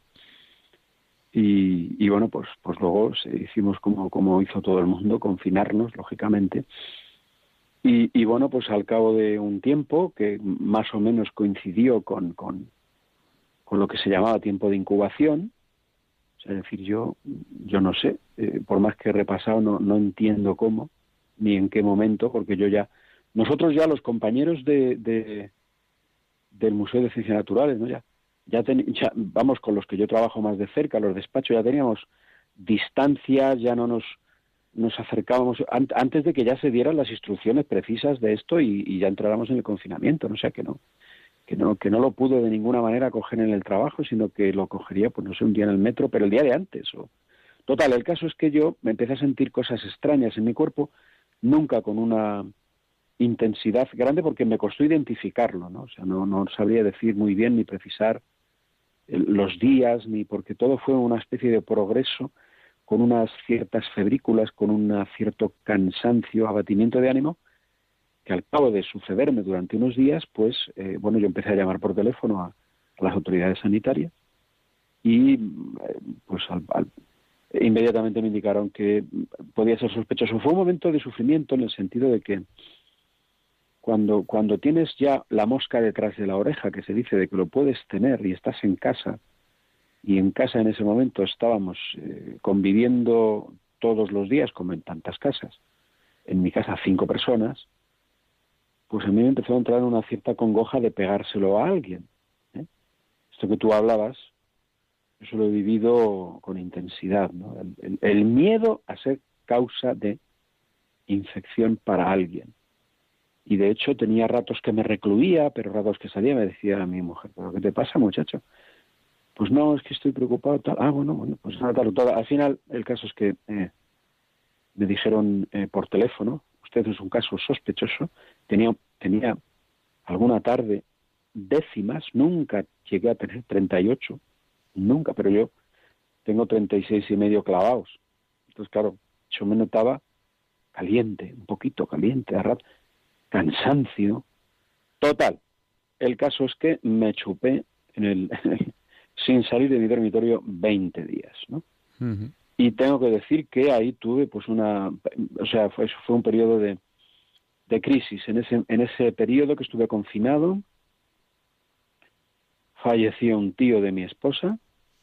Y, bueno, pues, pues luego hicimos como, como hizo todo el mundo, confinarnos, lógicamente. Y, bueno, pues al cabo de un tiempo, que más o menos coincidió con, con, lo que se llamaba tiempo de incubación, es decir, yo, yo no sé, eh, por más que he repasado, no, no entiendo cómo, ni en qué momento, porque yo ya, nosotros ya los compañeros de, del Museo de Ciencias Naturales, ¿no? Ya, ya, vamos con los que yo trabajo más de cerca, los despachos, ya teníamos distancias, ya no nos, nos acercábamos antes de que ya se dieran las instrucciones precisas de esto y, ya entráramos en el confinamiento, ¿no? o sea que no, que no, que no lo pude de ninguna manera coger en el trabajo, sino que lo cogería, pues no sé, un día en el metro, pero el día de antes. O... Total, el caso es que yo me empecé a sentir cosas extrañas en mi cuerpo, nunca con una intensidad grande porque me costó identificarlo, ¿no? O sea, no, no sabría decir muy bien ni precisar los días, ni porque todo fue una especie de progreso con unas ciertas febrículas, con un cierto cansancio, abatimiento de ánimo, que al cabo de sucederme durante unos días, pues, eh, bueno, yo empecé a llamar por teléfono a, las autoridades sanitarias y, eh, pues, inmediatamente me indicaron que podía ser sospechoso. Fue un momento de sufrimiento en el sentido de que cuando, cuando tienes ya la mosca detrás de la oreja, que se dice de que lo puedes tener y estás en casa, y en casa en ese momento estábamos eh, conviviendo todos los días, como en tantas casas, en mi casa cinco personas, pues a mí me empezó a entrar una cierta congoja de pegárselo a alguien. ¿eh? Esto que tú hablabas, eso lo he vivido con intensidad, ¿no? el miedo a ser causa de infección para alguien y de hecho tenía ratos que me recluía, pero ratos que salía me decía a mi mujer, ¿pero qué te pasa, muchacho? Pues no, es que estoy preocupado, tal. Ah, bueno, bueno, pues nada, tal, Al final, el caso es que eh, me dijeron eh, por teléfono, usted es un caso sospechoso, tenía, tenía alguna tarde décimas, nunca llegué a tener 38, nunca, pero yo tengo 36 y medio clavados. Entonces, claro, yo me notaba caliente, un poquito caliente, a cansancio. Total, el caso es que me chupé en el, sin salir de mi dormitorio 20 días, ¿no? Y tengo que decir que ahí tuve pues una, o sea, fue, fue un periodo de, de crisis. En ese, en ese periodo que estuve confinado, falleció un tío de mi esposa,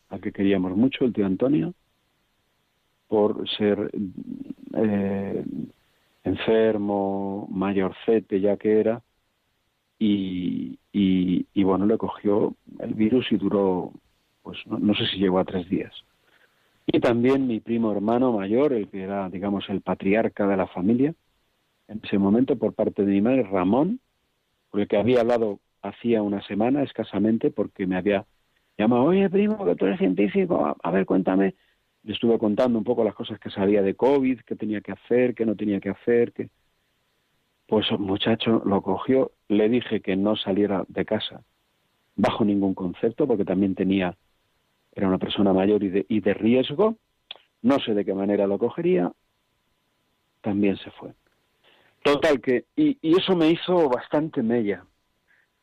al que queríamos mucho, el tío Antonio, por ser eh, enfermo, mayorcete ya que era, y, y, bueno, le cogió el virus y duró, pues no, sé si llegó a tres días. Y también mi primo hermano mayor, el que era, digamos, el patriarca de la familia, en ese momento por parte de mi madre, Ramón, por el que había hablado hacía una semana escasamente, porque me había llamado, oye primo, que tú eres científico, a, ver, cuéntame. Le estuve contando un poco las cosas que sabía de COVID, qué tenía que hacer, qué no tenía que hacer, que pues el muchacho lo cogió, le dije que no saliera de casa bajo ningún concepto, porque también tenía, era una persona mayor y de, y de riesgo, no sé de qué manera lo cogería, también se fue. Total que, y, eso me hizo bastante mella,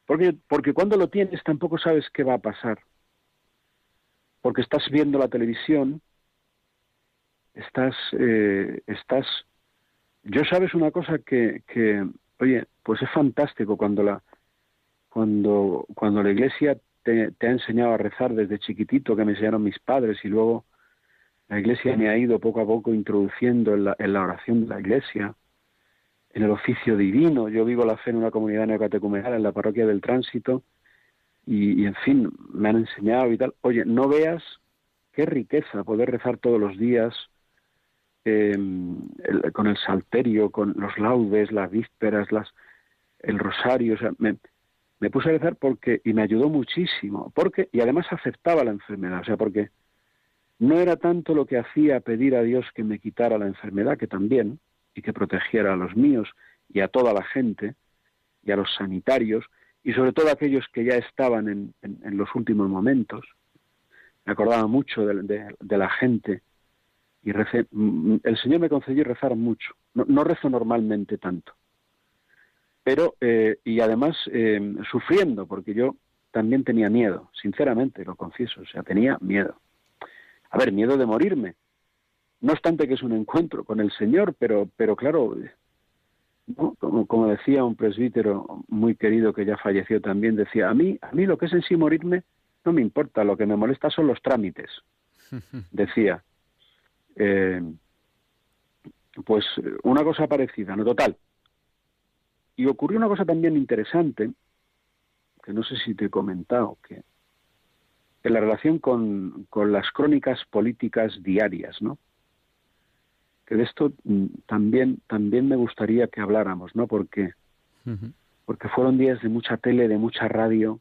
porque, porque cuando lo tienes tampoco sabes qué va a pasar, porque estás viendo la televisión, estás, eh, estás yo sabes una cosa que, que, oye, pues es fantástico cuando la, cuando, cuando la iglesia te, ha enseñado a rezar desde chiquitito, que me enseñaron mis padres, y luego la iglesia me ha ido poco a poco introduciendo en la, en la oración de la iglesia, en el oficio divino. Yo vivo la fe en una comunidad neocatecumenal, en la parroquia del tránsito, y, en fin, me han enseñado y tal. Oye, no veas qué riqueza poder rezar todos los días Em, con el salterio, con los laudes, las vísperas, las, el rosario, o sea, me, me puse a rezar porque, y me ayudó muchísimo, porque, y además aceptaba la enfermedad, o sea, porque no era tanto lo que hacía pedir a Dios que me quitara la enfermedad, que también, y que protegiera a los míos y a toda la gente, y a los sanitarios, y sobre todo a aquellos que ya estaban en, en, los últimos momentos. Me acordaba mucho de, la gente y mm, mm, el Señor me concedió rezar mucho. No, rezo normalmente tanto. Pero, eh, y además eh, sufriendo, porque yo también tenía miedo, sinceramente, lo confieso, o sea, tenía miedo. A ver, miedo de morirme. No obstante que es un encuentro con el Señor, pero, pero claro, como, como, decía un presbítero muy querido que ya falleció también, decía, a mí, a mí lo que es en sí morirme no me importa, lo que me molesta son los trámites, decía. Eh, pues una cosa parecida, no total. Y ocurrió una cosa también interesante, que no sé si te he comentado, que en la relación con, con las crónicas políticas diarias, ¿no? Que de esto mm, también, también me gustaría que habláramos, ¿no? Porque, porque fueron días de mucha tele, de mucha radio,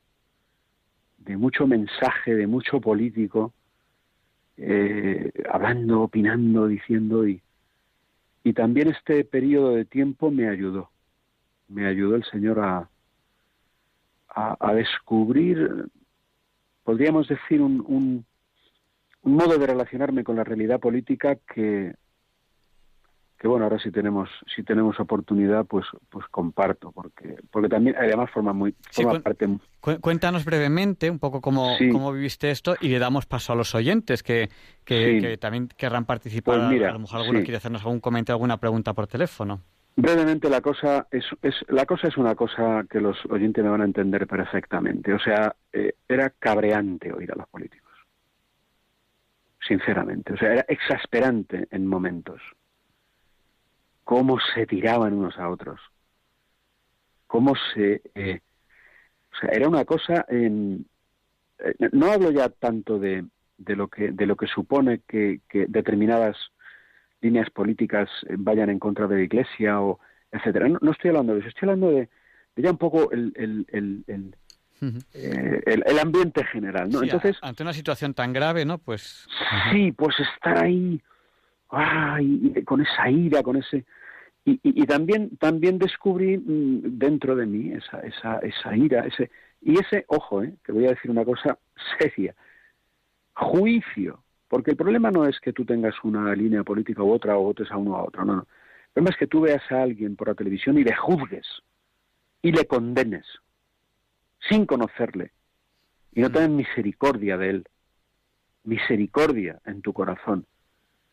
de mucho mensaje, de mucho político, eh, hablando, opinando, diciendo y, y también este periodo de tiempo me ayudó, me ayudó el Señor a, a, descubrir, podríamos decir, un, un, un modo de relacionarme con la realidad política que, que bueno ahora si tenemos si tenemos oportunidad pues pues comparto porque porque también además forma muy forma parte cuéntanos brevemente un poco cómo, cómo viviste esto y le damos paso a los oyentes que, que, también querrán participar. Pues a lo mejor alguno quiere hacernos algún comentario alguna pregunta por teléfono. Brevemente la cosa es, es la cosa es una cosa que los oyentes me van a entender perfectamente. O sea eh, era cabreante oír a los políticos. Sinceramente. O sea era exasperante en momentos cómo se tiraban unos a otros, cómo se... Eh, o sea, era una cosa... Eh, no hablo ya tanto de, de, lo, que, de lo que supone que, determinadas líneas políticas vayan en contra de la Iglesia o etcétera. No, estoy hablando de eso, estoy hablando de, ya un poco el, el, el, eh, el, ambiente general, ¿no? Entonces, ante una situación tan grave, ¿no? Pues sí, pues estar ahí, ay, con esa ira, con ese y, también, también descubrí mm, dentro de mí esa, esa, esa ira, ese, y ese, ojo, eh, que voy a decir una cosa seria, juicio Porque el problema no es que tú tengas una línea política u otra o votes a uno o a otro, no, no. El problema es que tú veas a alguien por la televisión y le juzgues y le condenes sin conocerle y no tengas misericordia de él, misericordia en tu corazón.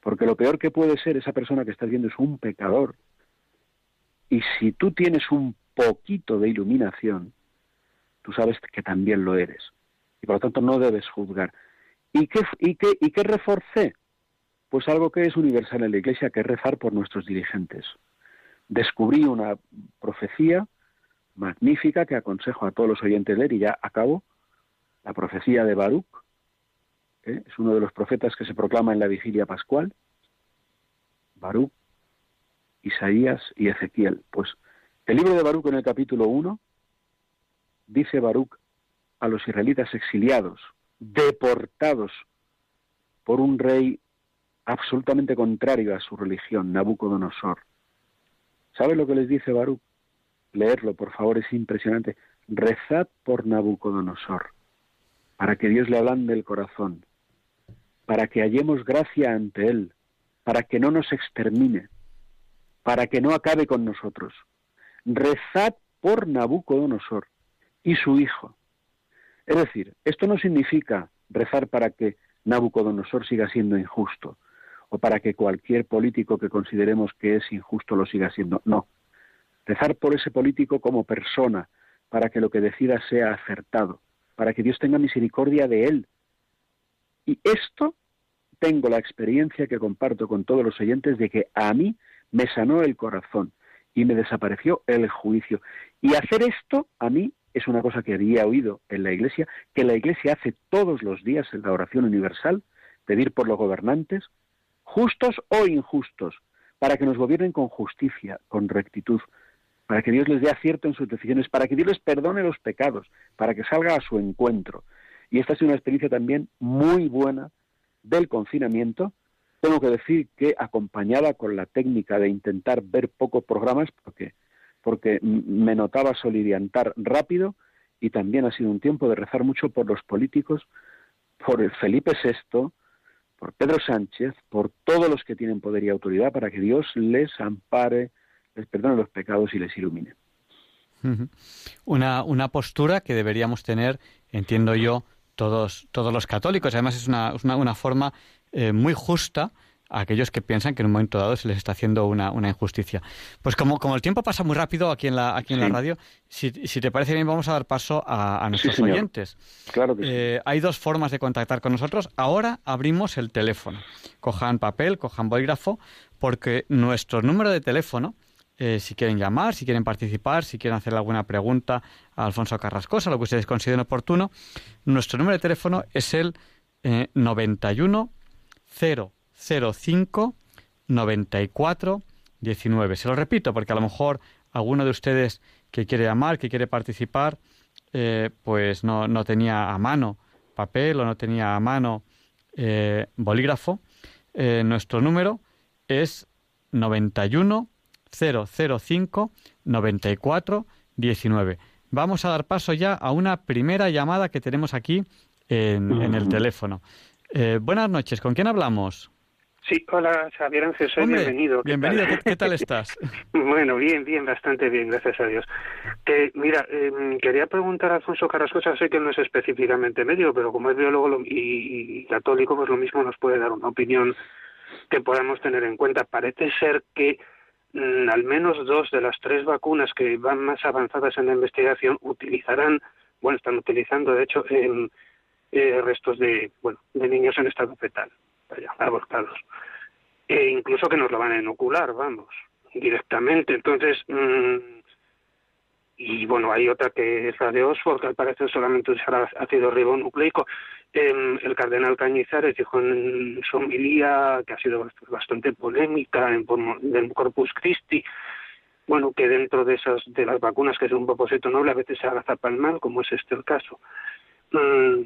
Porque lo peor que puede ser esa persona que estás viendo es un pecador. Y si tú tienes un poquito de iluminación, tú sabes que también lo eres. Y por lo tanto no debes juzgar. ¿Y qué, y qué, y qué reforcé? Pues algo que es universal en la Iglesia, que es rezar por nuestros dirigentes. Descubrí una profecía magnífica que aconsejo a todos los oyentes leer y ya acabo. La profecía de Baruch. ¿Eh? Es uno de los profetas que se proclama en la vigilia pascual. Baruch, Isaías y Ezequiel. Pues el libro de Baruch en el capítulo 1 dice Baruch a los israelitas exiliados, deportados por un rey absolutamente contrario a su religión, Nabucodonosor. ¿Sabe lo que les dice Baruch? Leerlo, por favor, es impresionante. Rezad por Nabucodonosor, para que Dios le ablande el corazón, para que hallemos gracia ante él, para que no nos extermine, para que no acabe con nosotros. Rezad por Nabucodonosor y su hijo. Es decir, esto no significa rezar para que Nabucodonosor siga siendo injusto o para que cualquier político que consideremos que es injusto lo siga siendo. No. Rezar por ese político como persona, para que lo que decida sea acertado, para que Dios tenga misericordia de él. Y esto tengo la experiencia que comparto con todos los oyentes de que a mí me sanó el corazón y me desapareció el juicio. Y hacer esto a mí es una cosa que había oído en la Iglesia, que la Iglesia hace todos los días en la oración universal, pedir por los gobernantes, justos o injustos, para que nos gobiernen con justicia, con rectitud, para que Dios les dé acierto en sus decisiones, para que Dios les perdone los pecados, para que salga a su encuentro. Y esta ha sido una experiencia también muy buena del confinamiento, tengo que decir que acompañada con la técnica de intentar ver pocos programas, porque, porque me notaba soliviantar rápido y también ha sido un tiempo de rezar mucho por los políticos, por el Felipe VI, por Pedro Sánchez, por todos los que tienen poder y autoridad, para que Dios les ampare, les perdone los pecados y les ilumine. Una, una postura que deberíamos tener, entiendo yo, todos, todos los católicos. Además, es una, una, una forma eh, muy justa a aquellos que piensan que en un momento dado se les está haciendo una, una injusticia. Pues como, como el tiempo pasa muy rápido aquí en la, aquí en la radio, si, si, te parece bien vamos a dar paso a, a nuestros oyentes. Claro que eh, hay dos formas de contactar con nosotros. Ahora abrimos el teléfono. Cojan papel, cojan bolígrafo, porque nuestro número de teléfono eh, si quieren llamar, si quieren participar, si quieren hacer alguna pregunta a Alfonso Carrascosa, lo que ustedes consideren oportuno, nuestro número de teléfono es el eh, 91 005 94 19. Se lo repito porque a lo mejor alguno de ustedes que quiere llamar, que quiere participar, eh, pues no, no, tenía a mano papel o no tenía a mano eh, bolígrafo. Nuestro número es 91 005 94 19. Vamos a dar paso ya a una primera llamada que tenemos aquí en, en el teléfono. Eh, buenas noches, ¿con quién hablamos? Sí, hola Xavier Ángel, soy Hombre, bienvenido. ¿Qué bienvenido, tal? ¿Qué, ¿qué, tal estás? bueno, bien, bien, bastante bien, gracias a Dios. Que, mira, eh, quería preguntar a Alfonso Carrascosa, sé que no es específicamente médico, pero como es biólogo lo, y, y, católico, pues lo mismo nos puede dar una opinión que podamos tener en cuenta. Parece ser que al menos dos de las tres vacunas que van más avanzadas en la investigación utilizarán, bueno, están utilizando, de hecho, eh, restos de, bueno, de niños en estado fetal, abortados. E incluso que nos lo van a inocular, vamos, directamente. Entonces, mmm, y bueno, hay otra que es la de Oxford, que al parecer solamente usará ácido ribonucleico. Eh, el cardenal Cañizares dijo en su homilía, que ha sido bastante polémica, en, del Corpus Christi, bueno, que dentro de esas de las vacunas que es un propósito noble a veces se agazapa el mal, como es este el caso. Mm,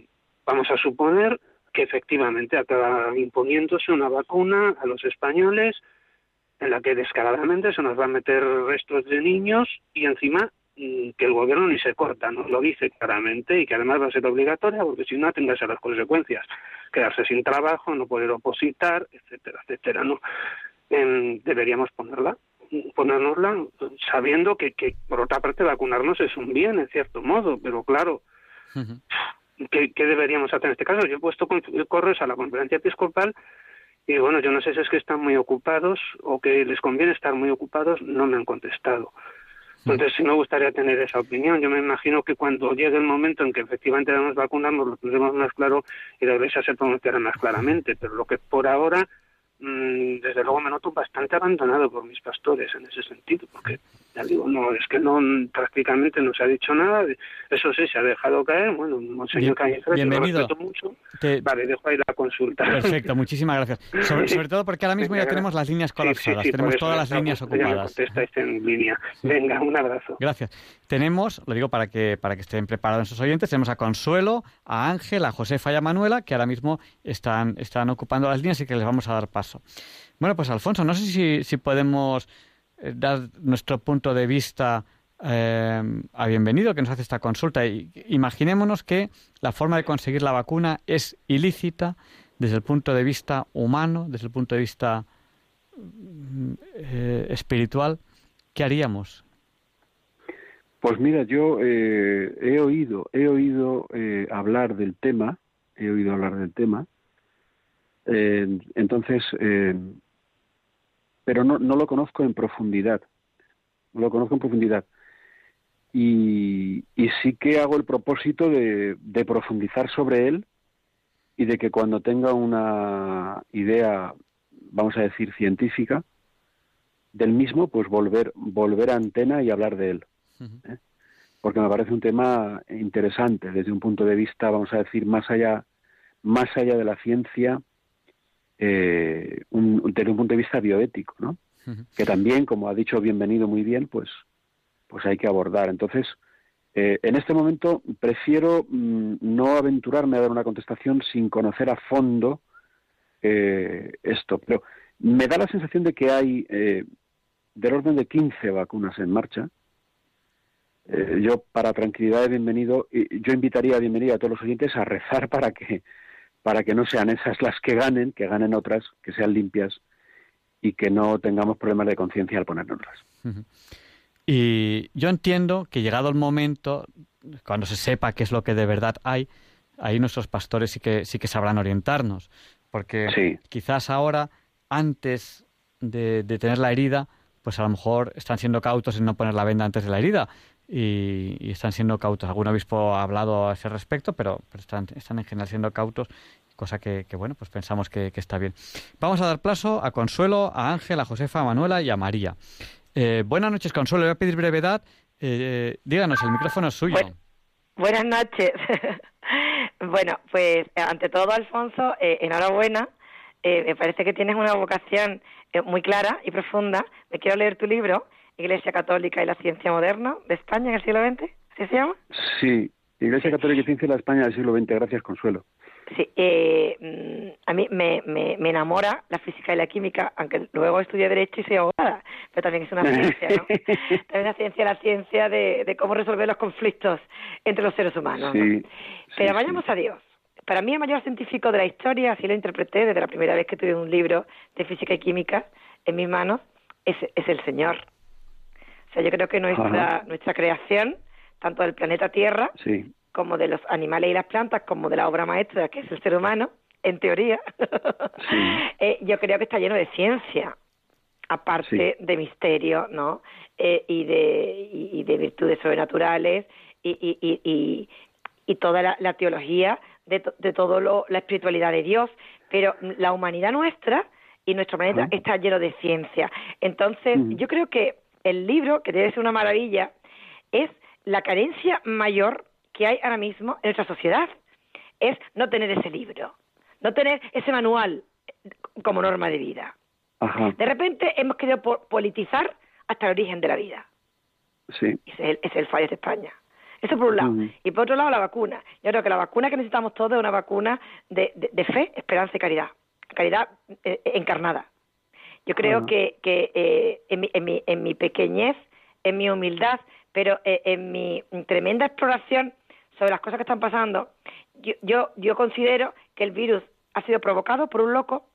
vamos a suponer que efectivamente acaba imponiéndose una vacuna a los españoles en la que descaradamente se nos va a meter restos de niños y encima que el gobierno ni se corta, ¿no? Lo dice claramente y que además va a ser obligatoria porque si no tendrá las consecuencias, quedarse sin trabajo, no poder opositar, etcétera, etcétera, ¿no? deberíamos ponerla ponérnosla sabiendo que, que, por otra parte, vacunarnos es un bien, en cierto modo, pero claro, ¿qué, deberíamos hacer en este caso? Yo he puesto correos a la conferencia episcopal y bueno, yo no sé si es que están muy ocupados o que les conviene estar muy ocupados, no me han contestado. Entonces, sí me gustaría tener esa opinión. Yo me imagino que cuando llegue el momento en que efectivamente debemos vacunarnos, lo tendremos más claro y la Iglesia se pronunciará más claramente. Pero lo que por ahora Mm, desde luego me noto bastante abandonado por mis pastores en ese sentido, porque ya digo, no, es que no prácticamente no se ha dicho nada, eso sí, se ha dejado caer, bueno, Monseñor Bien, bienvenido. lo mucho, vale, dejo ahí la consulta. Perfecto, muchísimas gracias. Sobre, todo porque ahora mismo ya tenemos las líneas colapsadas, tenemos todas las líneas ocupadas. contestáis en línea. Venga, un abrazo. Gracias. Tenemos, lo digo para que, para que estén preparados nuestros oyentes, tenemos a Consuelo, a Ángel, a Josefa y a Manuela, que ahora mismo están, están ocupando las líneas y que les vamos a dar paso. Bueno, pues Alfonso, no sé si, si podemos dar nuestro punto de vista eh, a bienvenido que nos hace esta consulta. Imaginémonos que la forma de conseguir la vacuna es ilícita desde el punto de vista humano, desde el punto de vista mm, eh, espiritual. ¿Qué haríamos? Pues mira, yo he oído, he oído hablar del tema, he oído hablar del tema, eh, entonces, eh, pero no, no lo conozco en profundidad. No lo conozco en profundidad. Y, y sí que hago el propósito de, de, profundizar sobre él y de que cuando tenga una idea, vamos a decir, científica del mismo, pues volver, volver a antena y hablar de él. ¿eh? Porque me parece un tema interesante desde un punto de vista, vamos a decir, más allá, más allá de la ciencia eh, un, desde un punto de vista bioético, ¿no? Que también, como ha dicho Bienvenido muy bien, pues, pues hay que abordar. Entonces, eh, en este momento prefiero mm, no aventurarme a dar una contestación sin conocer a fondo eh, esto, pero me da la sensación de que hay eh, del orden de 15 vacunas en marcha. Eh, yo, para tranquilidad de bienvenido, yo invitaría a bienvenido a todos los oyentes a rezar para que para que no sean esas las que ganen, que ganen otras, que sean limpias y que no tengamos problemas de conciencia al ponernoslas. Y yo entiendo que llegado el momento, cuando se sepa qué es lo que de verdad hay, ahí nuestros pastores sí que, sí que sabrán orientarnos, porque quizás ahora, antes de, tener la herida, pues a lo mejor están siendo cautos en no poner la venda antes de la herida y, están siendo cautos. Algún obispo ha hablado a ese respecto, pero, están, están en general siendo cautos cosa que, bueno, pues pensamos que, está bien. Vamos a dar plazo a Consuelo, a Ángel, a Josefa, a Manuela y a María. Eh, buenas noches, Consuelo. Le voy a pedir brevedad. Eh, díganos, el micrófono es suyo. buenas noches. bueno, pues ante todo, Alfonso, eh, enhorabuena. me parece que tienes una vocación muy clara y profunda. Me quiero leer tu libro, Iglesia Católica y la Ciencia Moderna de España en el siglo XX. ¿Así se llama? Sí, Iglesia Católica y Ciencia de la España del siglo XX. Gracias, Consuelo. Sí, eh, mm, a mí me, me, me, enamora la física y la química, aunque luego estudié Derecho y soy abogada, pero también es una ciencia, ¿no? también la ciencia, la ciencia de, de, cómo resolver los conflictos entre los seres humanos. ¿no? pero vayamos a Dios. Para mí el mayor científico de la historia, así lo interpreté desde la primera vez que tuve un libro de física y química en mis manos, es, es el Señor. O sea, yo creo que nuestra, nuestra creación, tanto del planeta Tierra, sí como de los animales y las plantas, como de la obra maestra que es el ser humano, en teoría, eh, yo creo que está lleno de ciencia, aparte de misterio, ¿no? Eh, y, de, y, de virtudes sobrenaturales y, y, y toda la, teología de, de todo lo, la espiritualidad de Dios. Pero la humanidad nuestra y nuestro planeta está lleno de ciencia. Entonces, yo creo que el libro, que debe ser una maravilla, es la carencia mayor que hay ahora mismo en nuestra sociedad. Es no tener ese libro, no tener ese manual como norma de vida. De repente hemos querido politizar hasta el origen de la vida. Sí. Ese es el, fallo de España. Eso por un lado. Y por otro lado, la vacuna. Yo creo que la vacuna que necesitamos todos es una vacuna de, fe, esperanza y caridad. Caridad eh, encarnada. Yo creo que, que eh, en, mi, en, mi, en mi pequeñez, en mi humildad, pero eh, en mi tremenda exploración sobre las cosas que están pasando, yo, yo, yo considero que el virus ha sido provocado por un loco,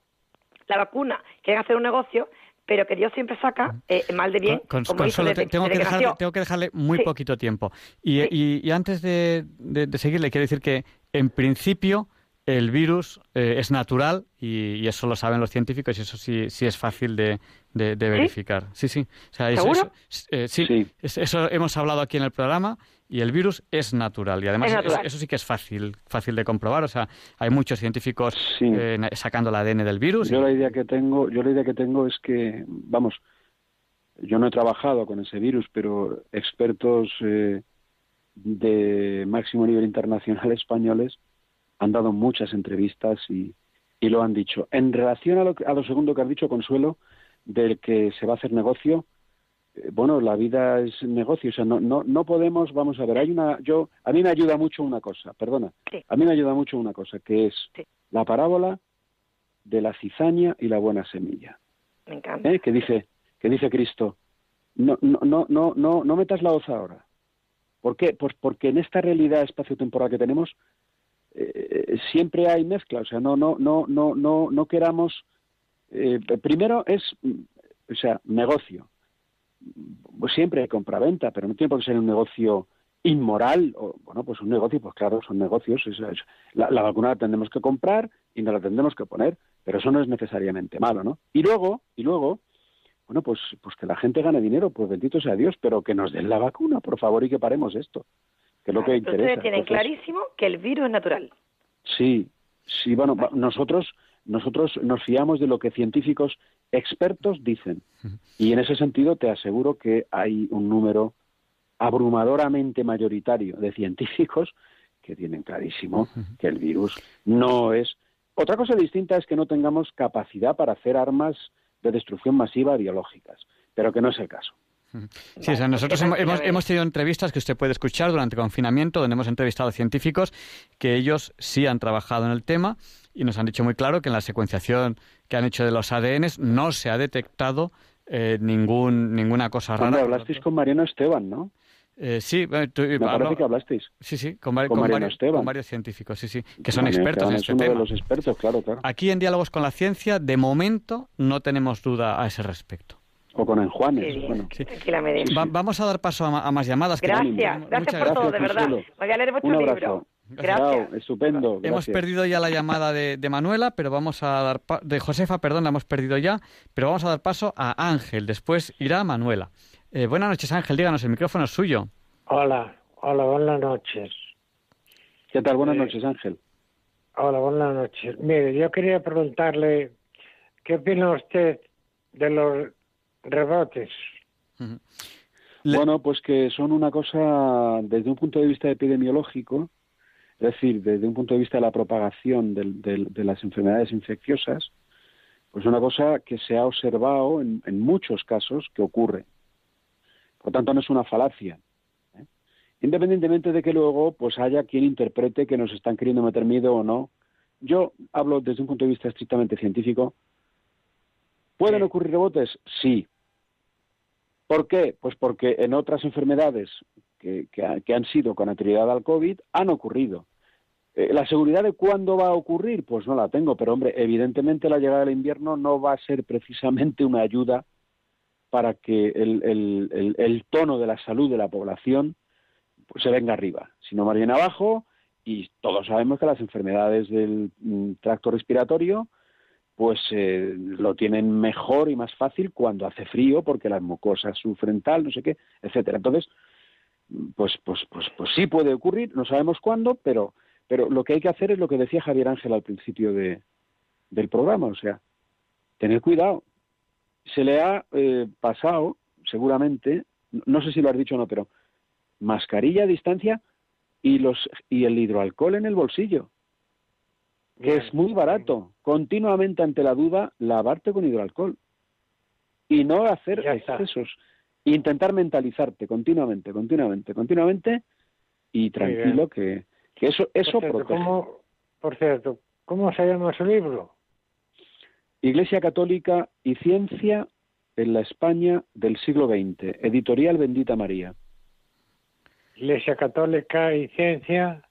la vacuna, quieren hacer un negocio, pero que Dios siempre saca eh, mal de bien. Con, tengo, que dejarle, tengo, que dejarle, muy poquito tiempo. Y, y, antes de, de, seguir, le quiero decir que, en principio, el virus eh, es natural y, eso lo saben los científicos y eso sí, sí es fácil de, de, verificar. Sí, sí. ¿Seguro? Eh, sí, eso hemos hablado aquí en el programa y el virus es natural y además eso sí que es fácil fácil de comprobar. O sea, hay muchos científicos eh, sacando el ADN del virus. Yo la idea que tengo, yo la idea que tengo es que, vamos, yo no he trabajado con ese virus, pero expertos de máximo nivel internacional españoles han dado muchas entrevistas y, y lo han dicho. En relación a lo, a lo segundo que has dicho, Consuelo, del que se va a hacer negocio, eh, bueno, la vida es negocio, o sea, no, no, no podemos, vamos a ver, hay una, yo, a mí me ayuda mucho una cosa, perdona, a mí me ayuda mucho una cosa, que es la parábola de la cizaña y la buena semilla. Me encanta. ¿Eh? Que dice, que dice Cristo, no, no, no, no, no, no metas la hoz ahora. ¿Por qué? Pues porque en esta realidad espacio-temporal que tenemos, eh, siempre hay mezcla, o sea, no, no, no, no, no, no queramos. Eh, primero es, o sea, negocio. Pues siempre hay compraventa, pero no tiene por qué ser un negocio inmoral. O, bueno, pues un negocio, pues claro, son negocios. la, la, vacuna la tendremos que comprar y nos la tendremos que poner, pero eso no es necesariamente malo, ¿no? Y luego, y luego, bueno, pues, pues que la gente gane dinero, pues bendito sea Dios, pero que nos den la vacuna, por favor, y que paremos esto que es lo que interesa. Ustedes tienen clarísimo que el virus es natural. Sí, sí, bueno, nosotros nosotros nos fiamos de lo que científicos expertos dicen. Y en ese sentido te aseguro que hay un número abrumadoramente mayoritario de científicos que tienen clarísimo que el virus no es. Otra cosa distinta es que no tengamos capacidad para hacer armas de destrucción masiva biológicas, pero que no es el caso. Sí, o sea, nosotros hemos, hemos, tenido entrevistas que usted puede escuchar durante el confinamiento, donde hemos entrevistado a científicos que ellos sí han trabajado en el tema y nos han dicho muy claro que en la secuenciación que han hecho de los ADNs no se ha detectado eh, ningún, ninguna cosa rara. hablasteis con Mariano Esteban, ¿no? Eh, sí, tú, Me parece que hablasteis. Sí, sí, con, con, varios, con, varios, científicos, sí, sí, que son expertos en este uno tema. De los expertos, claro, claro. Aquí en Diálogos con la Ciencia, de momento, no tenemos duda a ese respecto. O con enjuanes. Bueno. vamos a dar paso a, más llamadas. Gracias, gracias por todo, de verdad. Voy a leer vuestro libro. Gracias. estupendo. Hemos perdido ya la llamada de, Manuela, pero vamos a dar de Josefa, perdón, la hemos perdido ya, pero vamos a dar paso a Ángel. Después irá Manuela. Eh, buenas noches, Ángel. Díganos, el micrófono es suyo. Hola, hola, buenas noches. ¿Qué tal? Buenas eh, noches, Ángel. Hola, buenas noches. Mire, yo quería preguntarle, ¿qué opina usted de los rebotes. Bueno, pues que son una cosa desde un punto de vista epidemiológico, es decir, desde un punto de vista de la propagación de, las enfermedades infecciosas, pues una cosa que se ha observado en, muchos casos que ocurre. Por tanto, no es una falacia. ¿eh? Independientemente de que luego pues haya quien interprete que nos están queriendo meter miedo o no, yo hablo desde un punto de vista estrictamente científico. ¿Pueden ocurrir rebotes? Sí, ¿Por qué? Pues porque en otras enfermedades que, han sido con anterioridad al COVID han ocurrido. Eh, ¿La seguridad de cuándo va a ocurrir? Pues no la tengo, pero hombre, evidentemente la llegada del invierno no va a ser precisamente una ayuda para que el, tono de la salud de la población pues, se venga arriba, sino más bien abajo, y todos sabemos que las enfermedades del mm, tracto respiratorio pues eh, lo tienen mejor y más fácil cuando hace frío porque las mucosas sufren tal, no sé qué, etcétera. Entonces, pues, pues, pues, pues sí puede ocurrir, no sabemos cuándo, pero, pero lo que hay que hacer es lo que decía Javier Ángel al principio de, del programa, o sea, tener cuidado. Se le ha eh, pasado, seguramente, no sé si lo has dicho o no, pero mascarilla a distancia y, los, y el hidroalcohol en el bolsillo que es muy barato. Continuamente ante la duda, lavarte con hidroalcohol. Y no hacer excesos. Intentar mentalizarte continuamente, continuamente, continuamente y tranquilo que, que eso, eso por cierto, ¿cómo, por cierto, ¿cómo se llama su libro? Iglesia Católica y Ciencia en la España del siglo XX, editorial Bendita María. Iglesia Católica y Ciencia.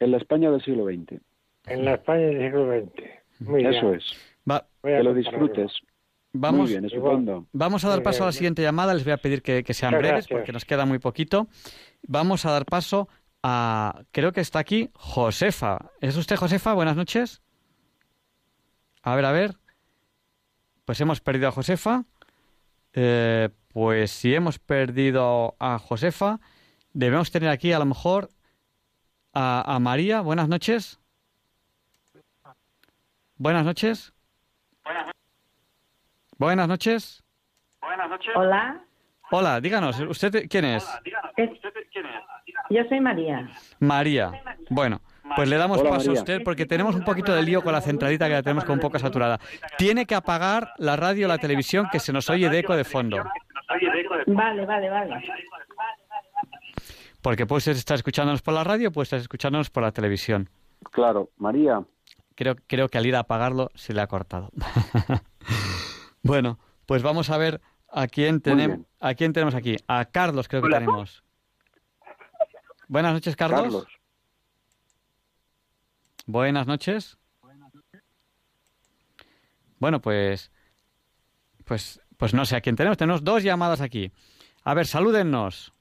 En la España del siglo XX. En la España del siglo XX. Muy Eso bien. es. Va- Que lo disfrutes. vamos, Muy bien, estupendo. Vamos a dar paso a la siguiente llamada. Les voy a pedir que, que sean Muchas breves gracias. porque nos queda muy poquito. Vamos a dar paso a. Creo que está aquí Josefa. ¿Es usted Josefa? Buenas noches. A ver, a ver. Pues hemos perdido a Josefa. Eh, pues si hemos perdido a Josefa, debemos tener aquí a lo mejor a, a María. Buenas noches. Buenas noches. Buenas noches. Hola, Hola, díganos, ¿usted quién es? es- yo soy María. María. Bueno, pues le damos Hola, paso a usted porque tenemos un poquito de lío con la centralita que la tenemos con un poco saturada. Tiene que apagar la radio o la televisión que se nos oye de eco de fondo. Vale, vale, vale. Porque puedes estar escuchándonos por la radio, puedes estar escuchándonos por la televisión. Claro, María, Creo, creo que al ir a apagarlo se le ha cortado. bueno, pues vamos a ver a quién tenemos, a quién tenemos aquí. A Carlos creo que tenemos. Buenas noches, Carlos. Carlos. Buenas noches. Bueno, pues, pues, pues no sé a quién tenemos. Tenemos dos llamadas aquí. A ver, salúdennos.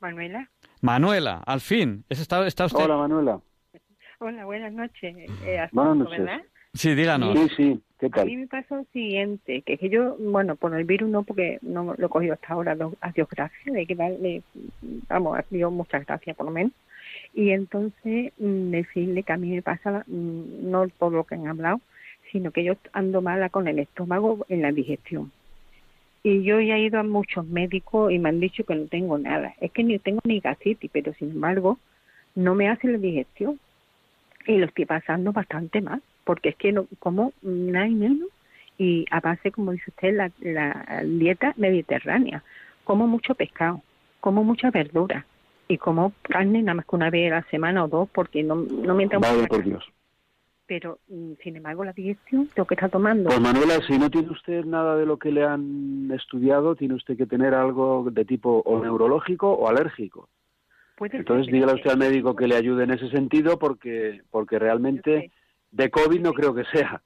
Manuela. Manuela, al fin. ¿Es- ¿Está, está usted? Hola, Manuela. Hola, buenas noches. Eh, Buenas noches. ¿verdad? Sí, díganos. Sí, sí, ¿qué A mí tal? me pasó lo siguiente, que es que yo, bueno, por el virus no, porque no lo he cogido hasta ahora, a Dios gracias, hay que darle, vamos, a Dios muchas gracias por lo menos. Y entonces mm, decirle que a mí me pasa, mm, no todo lo que han hablado, sino que yo ando mala con el estómago en la digestión. Y yo ya he ido a muchos médicos y me han dicho que no tengo nada. Es que ni tengo ni gastritis, pero sin embargo no me hace la digestión. Y lo estoy pasando bastante mal, porque es que no como nada y menos. Y a base, como dice usted, la, la dieta mediterránea. Como mucho pescado, como mucha verdura y como carne nada más que una vez a la semana o dos, porque no, no me entra Vale, por. Dios. Pero, mm, sin embargo, la digestión tengo que estar tomando. Pues Manuela, si no tiene usted nada de lo que le han estudiado, tiene usted que tener algo de tipo o neurológico o alérgico. Ser, Entonces pero dígale usted al médico que le ayude en ese sentido porque porque realmente de COVID no creo que sea.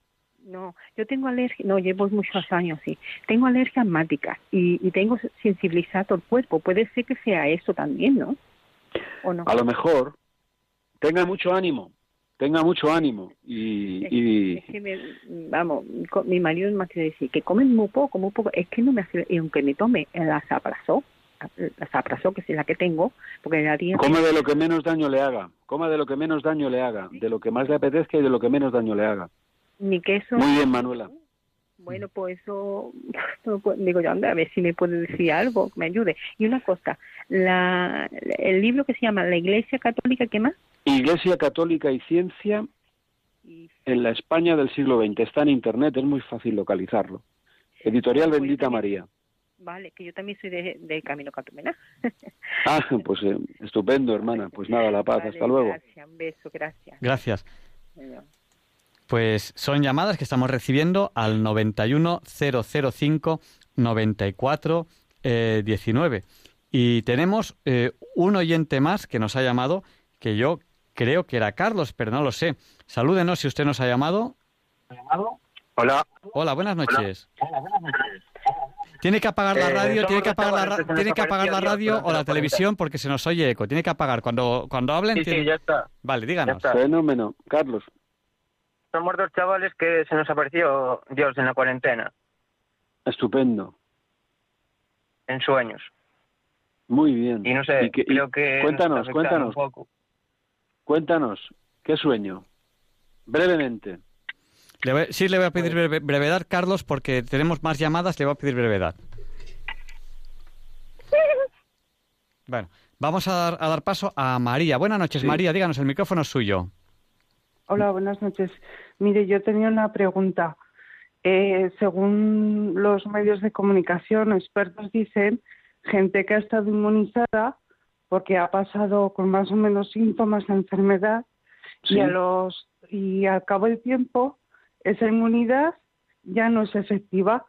No, yo tengo alergia, no, llevo muchos años, sí. Tengo alergia asmática y, y tengo sensibilizado el cuerpo. Puede ser que sea eso también, ¿no? ¿O no? A lo mejor tenga mucho ánimo, tenga mucho ánimo y, y Es que me- vamos, mi marido me hace decir que comen muy poco, muy poco. Es que no me hace, y aunque me tome la zaprazó, la zaprazó, que es la que tengo, porque la día come de lo que menos daño le haga, coma de lo que menos daño le haga, de lo que más le apetezca y de lo que menos daño le haga. ni queso. Muy bien, Manuela. Bueno, pues eso, digo yo, anda, a ver si me puede decir algo, que me ayude. Y una cosa, la, el libro que se llama La Iglesia Católica, ¿qué más? Iglesia Católica y Ciencia en la España del siglo XX. Está en Internet, es muy fácil localizarlo. Editorial Pues yo Bendita María. Vale, que yo también soy de, de Camino Catumena. Ah, pues eh, estupendo, hermana. Pues nada, la paz. Vale, Hasta luego. Gracias, un beso, gracias. Gracias. Adiós. Pues son llamadas que estamos recibiendo al 91005 94 eh, 19. Y tenemos eh, un oyente más que nos ha llamado, que yo creo que era Carlos, pero no lo sé. Salúdenos si usted nos ha llamado. Hola. Hola, buenas noches. Tiene que apagar la Eh, radio, tiene que apagar la, ra- tiene que apagar la radio o la televisión porque se nos oye eco. Tiene que apagar cuando cuando hablen. Sí, tiene- sí, ya está. Vale, díganos. Está. Fenómeno. Carlos. Somos dos chavales que se nos apareció Dios en la cuarentena, Estupendo. en sueños. Muy bien. Y no sé, ¿Y qué- y- creo que... nos cuéntanos, cuéntanos. un poco. Cuéntanos. ¿Qué sueño? Brevemente. Le voy- sí, le voy a pedir breve- brevedad, Carlos, porque tenemos más llamadas, le voy a pedir brevedad. Bueno, vamos a dar, a dar paso a María. Buenas noches, Sí. María, díganos, el micrófono es suyo. Hola, buenas noches. Mire, yo tenía una pregunta. Eh, según los medios de comunicación, expertos dicen, gente que ha estado inmunizada porque ha pasado con más o menos síntomas de enfermedad Sí. y a los y al cabo del tiempo esa inmunidad ya no es efectiva.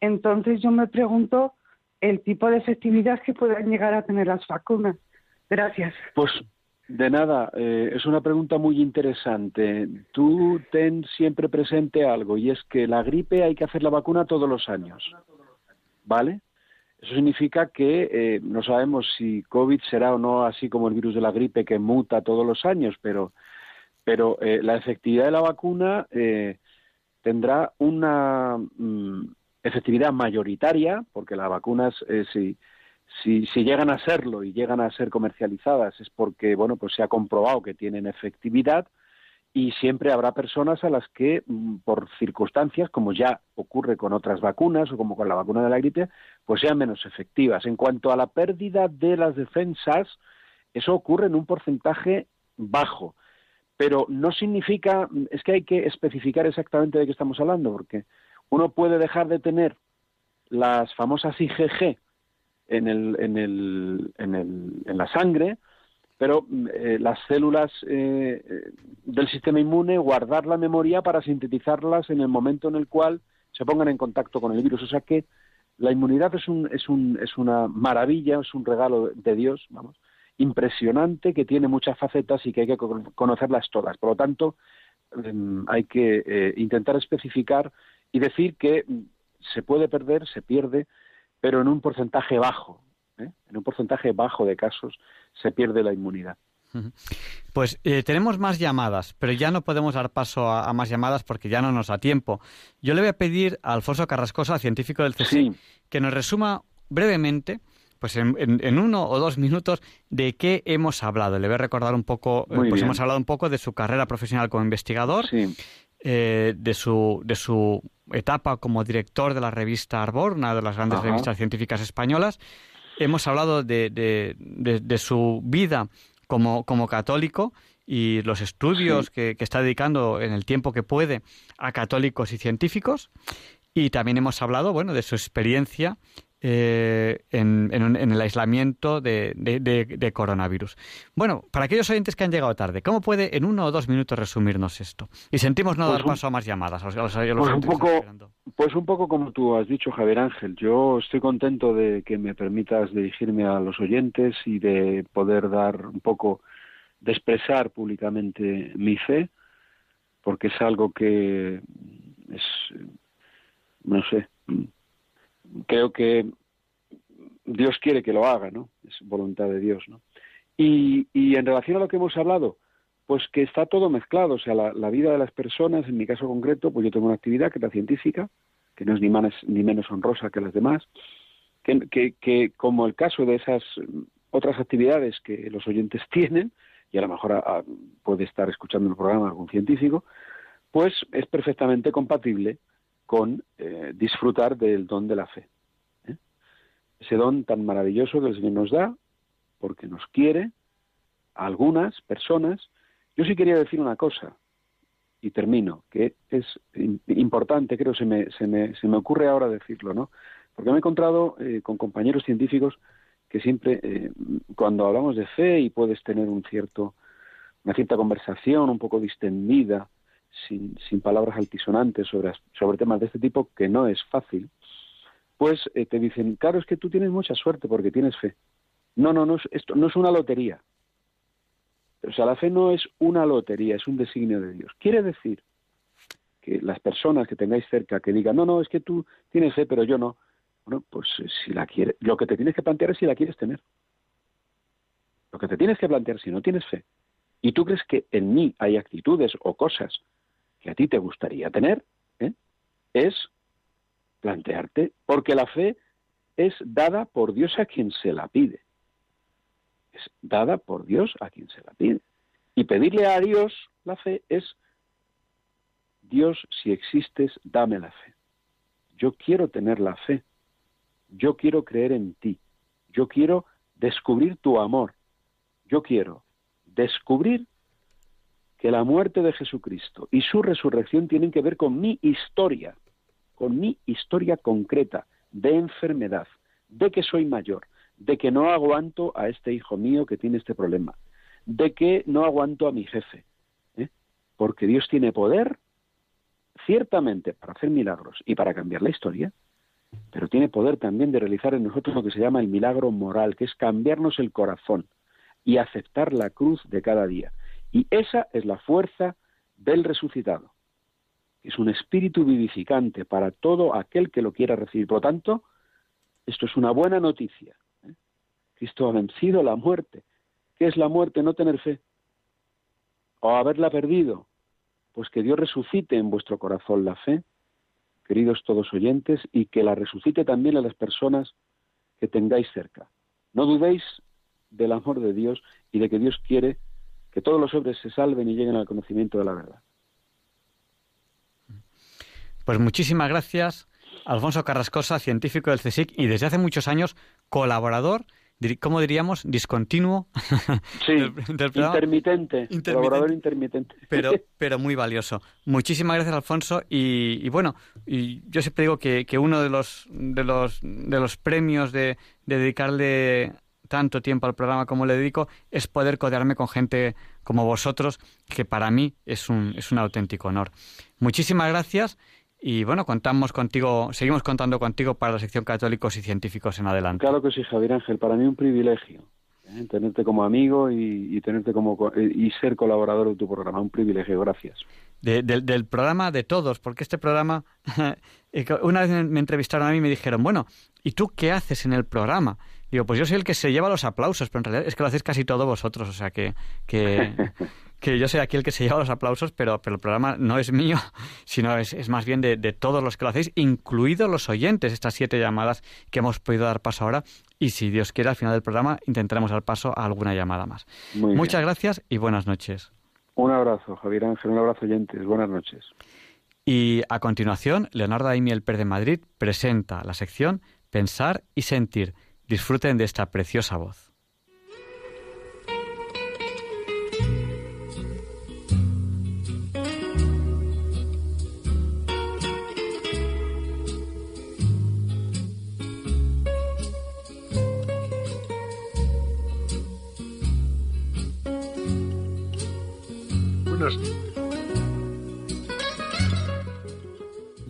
Entonces yo me pregunto el tipo de efectividad que puedan llegar a tener las vacunas. Gracias. Pues de nada, eh, es una pregunta muy interesante. Tú ten siempre presente algo y es que la gripe hay que hacer la vacuna todos los años, ¿vale? Eso significa que eh, no sabemos si COVID será o no así como el virus de la gripe que muta todos los años, pero, pero eh, la efectividad de la vacuna tendrá una mm, efectividad mayoritaria, porque las vacunas, si, si, si, llegan a serlo y llegan a ser comercializadas es porque bueno pues se ha comprobado que tienen efectividad y siempre habrá personas a las que mm, por circunstancias como ya ocurre con otras vacunas o como con la vacuna de la gripe pues sean menos efectivas. En cuanto a la pérdida de las defensas eso ocurre en un porcentaje bajo pero no significa es que hay que especificar exactamente de qué estamos hablando porque uno puede dejar de tener las famosas IgG en, el, en, el, en, la sangre, pero eh, las células eh, eh, del sistema inmune guardar la memoria para sintetizarlas en el momento en el cual se pongan en contacto con el virus. O sea que la inmunidad es, un, es, un, es una maravilla, es un regalo de Dios, vamos, impresionante que tiene muchas facetas y que hay que conocerlas todas. Por lo tanto, em, hay que intentar especificar y decir que se puede perder, se pierde, pero en un porcentaje bajo. ¿eh? En un porcentaje bajo de casos se pierde la inmunidad. Pues eh, tenemos más llamadas, pero ya no podemos dar paso a, más llamadas porque ya no nos da tiempo. Yo le voy a pedir a Alfonso Carrascosa, científico del CSIC, que nos resuma brevemente, pues en, uno o dos minutos, de qué hemos hablado. Le voy a recordar un poco, eh, pues hemos hablado un poco de su carrera profesional como investigador, de, su, de su etapa como director de la revista Arbor, una de las grandes revistas científicas españolas. Hemos hablado de, de, su vida como, como, católico y los estudios que, que, está dedicando en el tiempo que puede a católicos y científicos. Y también hemos hablado, bueno, de su experiencia eh, en, el aislamiento de, coronavirus. Bueno, para aquellos oyentes que han llegado tarde, ¿cómo puede en uno o dos minutos resumirnos esto? Y sentimos no pues dar paso a más llamadas. pues, un poco, pues un poco como tú has dicho, Javier Ángel. Yo estoy contento de que me permitas dirigirme a los oyentes y de poder dar un poco, de expresar públicamente mi fe, porque es algo que es, no sé, creo que Dios quiere que lo haga, ¿no? Es voluntad de Dios, ¿no? Y, y en relación a lo que hemos hablado, pues que está todo mezclado, o sea, la, vida de las personas, en mi caso concreto, pues yo tengo una actividad que es la científica, que no es ni, más, ni menos honrosa que las demás, que, que, como el caso de esas otras actividades que los oyentes tienen, y a lo mejor puede estar escuchando el programa algún científico, pues es perfectamente compatible con eh, disfrutar del don de la fe. ¿eh? Ese don tan maravilloso que el Señor nos da, porque nos quiere, a algunas personas. Yo sí quería decir una cosa, y termino, que es importante, creo, se me, se me, se me ocurre ahora decirlo, ¿no? Porque me he encontrado eh, con compañeros científicos que siempre, cuando hablamos de fe y puedes tener un cierto, una cierta conversación un poco distendida, sin, palabras altisonantes sobre, sobre temas de este tipo, que no es fácil, pues eh, te dicen, claro, es que tú tienes mucha suerte porque tienes fe. No, no, no, esto no es una lotería. O sea, la fe no es una lotería, es un designio de Dios. Quiere decir que las personas que tengáis cerca que digan, no, no, es que tú tienes fe, pero yo no. Bueno, pues eh, si la quieres, lo que te tienes que plantear es si la quieres tener. Lo que te tienes que plantear si no tienes fe y tú crees que en mí hay actitudes o cosas que a ti te gustaría tener, ¿eh? es plantearte, porque la fe es dada por Dios a quien se la pide. Es dada por Dios a quien se la pide. Y pedirle a Dios la fe es, Dios, si existes, dame la fe. Yo quiero tener la fe. Yo quiero creer en ti. Yo quiero descubrir tu amor. Yo quiero descubrir que la muerte de Jesucristo y su resurrección tienen que ver con mi historia, con mi historia concreta de enfermedad, de que soy mayor, de que no aguanto a este hijo mío que tiene este problema, de que no aguanto a mi jefe, ¿eh? porque Dios tiene poder, ciertamente, para hacer milagros y para cambiar la historia, pero tiene poder también de realizar en nosotros lo que se llama el milagro moral, que es cambiarnos el corazón, y aceptar la cruz de cada día. Y esa es la fuerza del resucitado. Es un espíritu vivificante para todo aquel que lo quiera recibir. Por lo tanto, esto es una buena noticia. ¿eh? Cristo ha vencido la muerte. ¿Qué es la muerte? No tener fe. O haberla perdido. Pues que Dios resucite en vuestro corazón la fe, queridos todos oyentes, y que la resucite también a las personas que tengáis cerca. No dudéis del amor de Dios y de que Dios quiere que todos los hombres se salven y lleguen al conocimiento de la verdad. Pues muchísimas gracias, Alfonso Carrascosa, científico del CSIC y desde hace muchos años colaborador, ¿cómo diríamos? Discontinuo. Sí, intermitente, colaborador intermitente. Pero, pero muy valioso. Muchísimas gracias, Alfonso. Y, bueno, y yo siempre digo que, uno de los, de los, de los premios de, de dedicarle tanto tiempo al programa como le dedico es poder codearme con gente como vosotros, que para mí es un, es un auténtico honor. Muchísimas gracias y bueno, contamos contigo, seguimos contando contigo para la sección Católicos y Científicos en adelante. Claro que sí, Javier Ángel, para mí un privilegio. ¿eh? tenerte como amigo y, tenerte como y ser colaborador de tu programa, un privilegio, gracias. del programa de todos, porque este programa, una vez me entrevistaron a mí y me dijeron, bueno, ¿y tú qué haces en el programa? Digo, pues yo soy el que se lleva los aplausos, pero en realidad es que lo hacéis casi todo vosotros, o sea que, que, que yo soy aquí el que se lleva los aplausos, pero, pero el programa no es mío, sino es, es más bien de, de, todos los que lo hacéis, incluidos los oyentes, estas siete llamadas que hemos podido dar paso ahora. Y si Dios quiere, al final del programa intentaremos dar paso a alguna llamada más. Muchas gracias y buenas noches. Un abrazo, Javier Ángel, un abrazo oyentes, buenas noches. Y a continuación, Leonardo Daimiel Pérez de Madrid presenta la sección Pensar y Sentir. Disfruten de esta preciosa voz.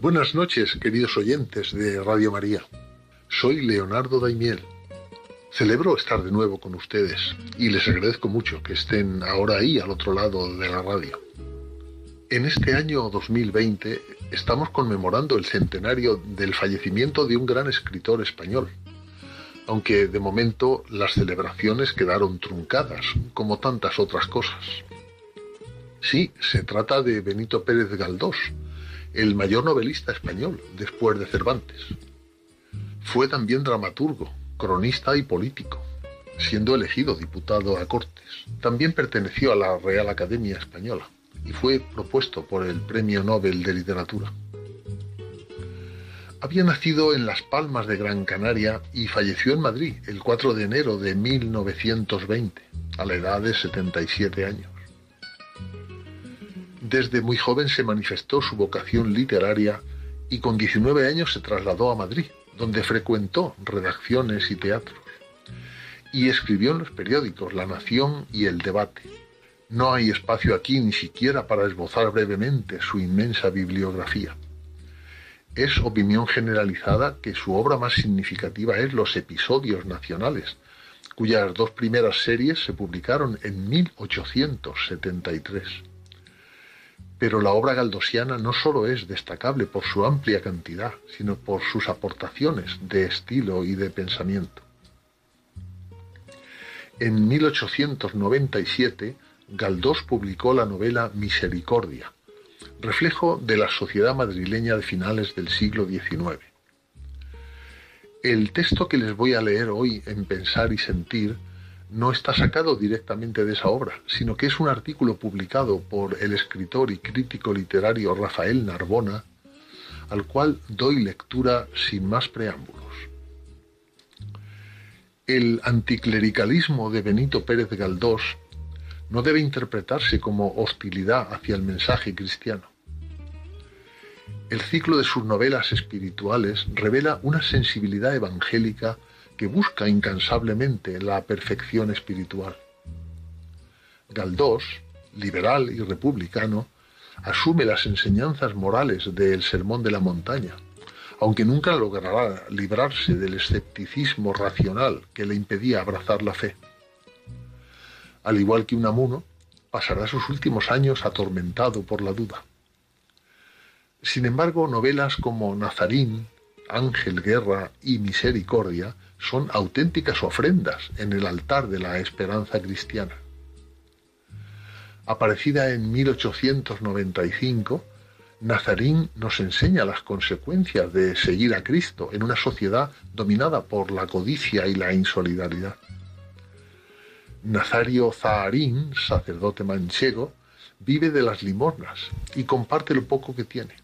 Buenas noches, queridos oyentes de Radio María. Soy Leonardo Daimiel. Celebro estar de nuevo con ustedes y les agradezco mucho que estén ahora ahí al otro lado de la radio. En este año 2020 estamos conmemorando el centenario del fallecimiento de un gran escritor español, aunque de momento las celebraciones quedaron truncadas, como tantas otras cosas. Sí, se trata de Benito Pérez Galdós, el mayor novelista español después de Cervantes. Fue también dramaturgo, cronista y político, siendo elegido diputado a Cortes. También perteneció a la Real Academia Española y fue propuesto por el Premio Nobel de Literatura. Había nacido en Las Palmas de Gran Canaria y falleció en Madrid el 4 de enero de 1920, a la edad de 77 años. Desde muy joven se manifestó su vocación literaria y con 19 años se trasladó a Madrid, donde frecuentó redacciones y teatros. Y escribió en los periódicos La Nación y El Debate. No hay espacio aquí ni siquiera para esbozar brevemente su inmensa bibliografía. Es opinión generalizada que su obra más significativa es Los Episodios Nacionales, cuyas dos primeras series se publicaron en 1873 pero la obra galdosiana no solo es destacable por su amplia cantidad, sino por sus aportaciones de estilo y de pensamiento. En 1897, Galdós publicó la novela Misericordia, reflejo de la sociedad madrileña de finales del siglo XIX. El texto que les voy a leer hoy en Pensar y Sentir no está sacado directamente de esa obra, sino que es un artículo publicado por el escritor y crítico literario Rafael Narbona, al cual doy lectura sin más preámbulos. El anticlericalismo de Benito Pérez Galdós no debe interpretarse como hostilidad hacia el mensaje cristiano. El ciclo de sus novelas espirituales revela una sensibilidad evangélica que busca incansablemente la perfección espiritual. Galdós, liberal y republicano, asume las enseñanzas morales del Sermón de la Montaña, aunque nunca logrará librarse del escepticismo racional que le impedía abrazar la fe. Al igual que un amuno, pasará sus últimos años atormentado por la duda. Sin embargo, novelas como Nazarín, Ángel, Guerra y Misericordia son auténticas ofrendas en el altar de la esperanza cristiana. Aparecida en 1895, Nazarín nos enseña las consecuencias de seguir a Cristo en una sociedad dominada por la codicia y la insolidaridad. Nazario Zaharín, sacerdote manchego, vive de las limosnas y comparte lo poco que tiene.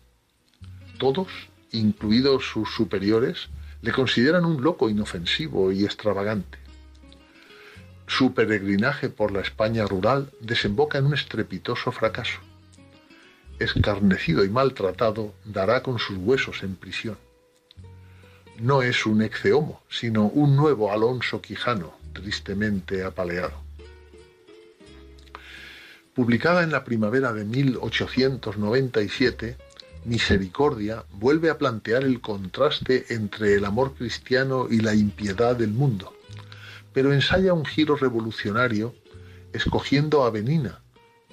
Todos, incluidos sus superiores, le consideran un loco inofensivo y extravagante. Su peregrinaje por la España rural desemboca en un estrepitoso fracaso escarnecido y maltratado, dará con sus huesos en prisión. No es un exceomo, sino un nuevo Alonso Quijano, tristemente apaleado. Publicada en la primavera de 1897, Misericordia vuelve a plantear el contraste entre el amor cristiano y la impiedad del mundo, pero ensaya un giro revolucionario escogiendo a Benina,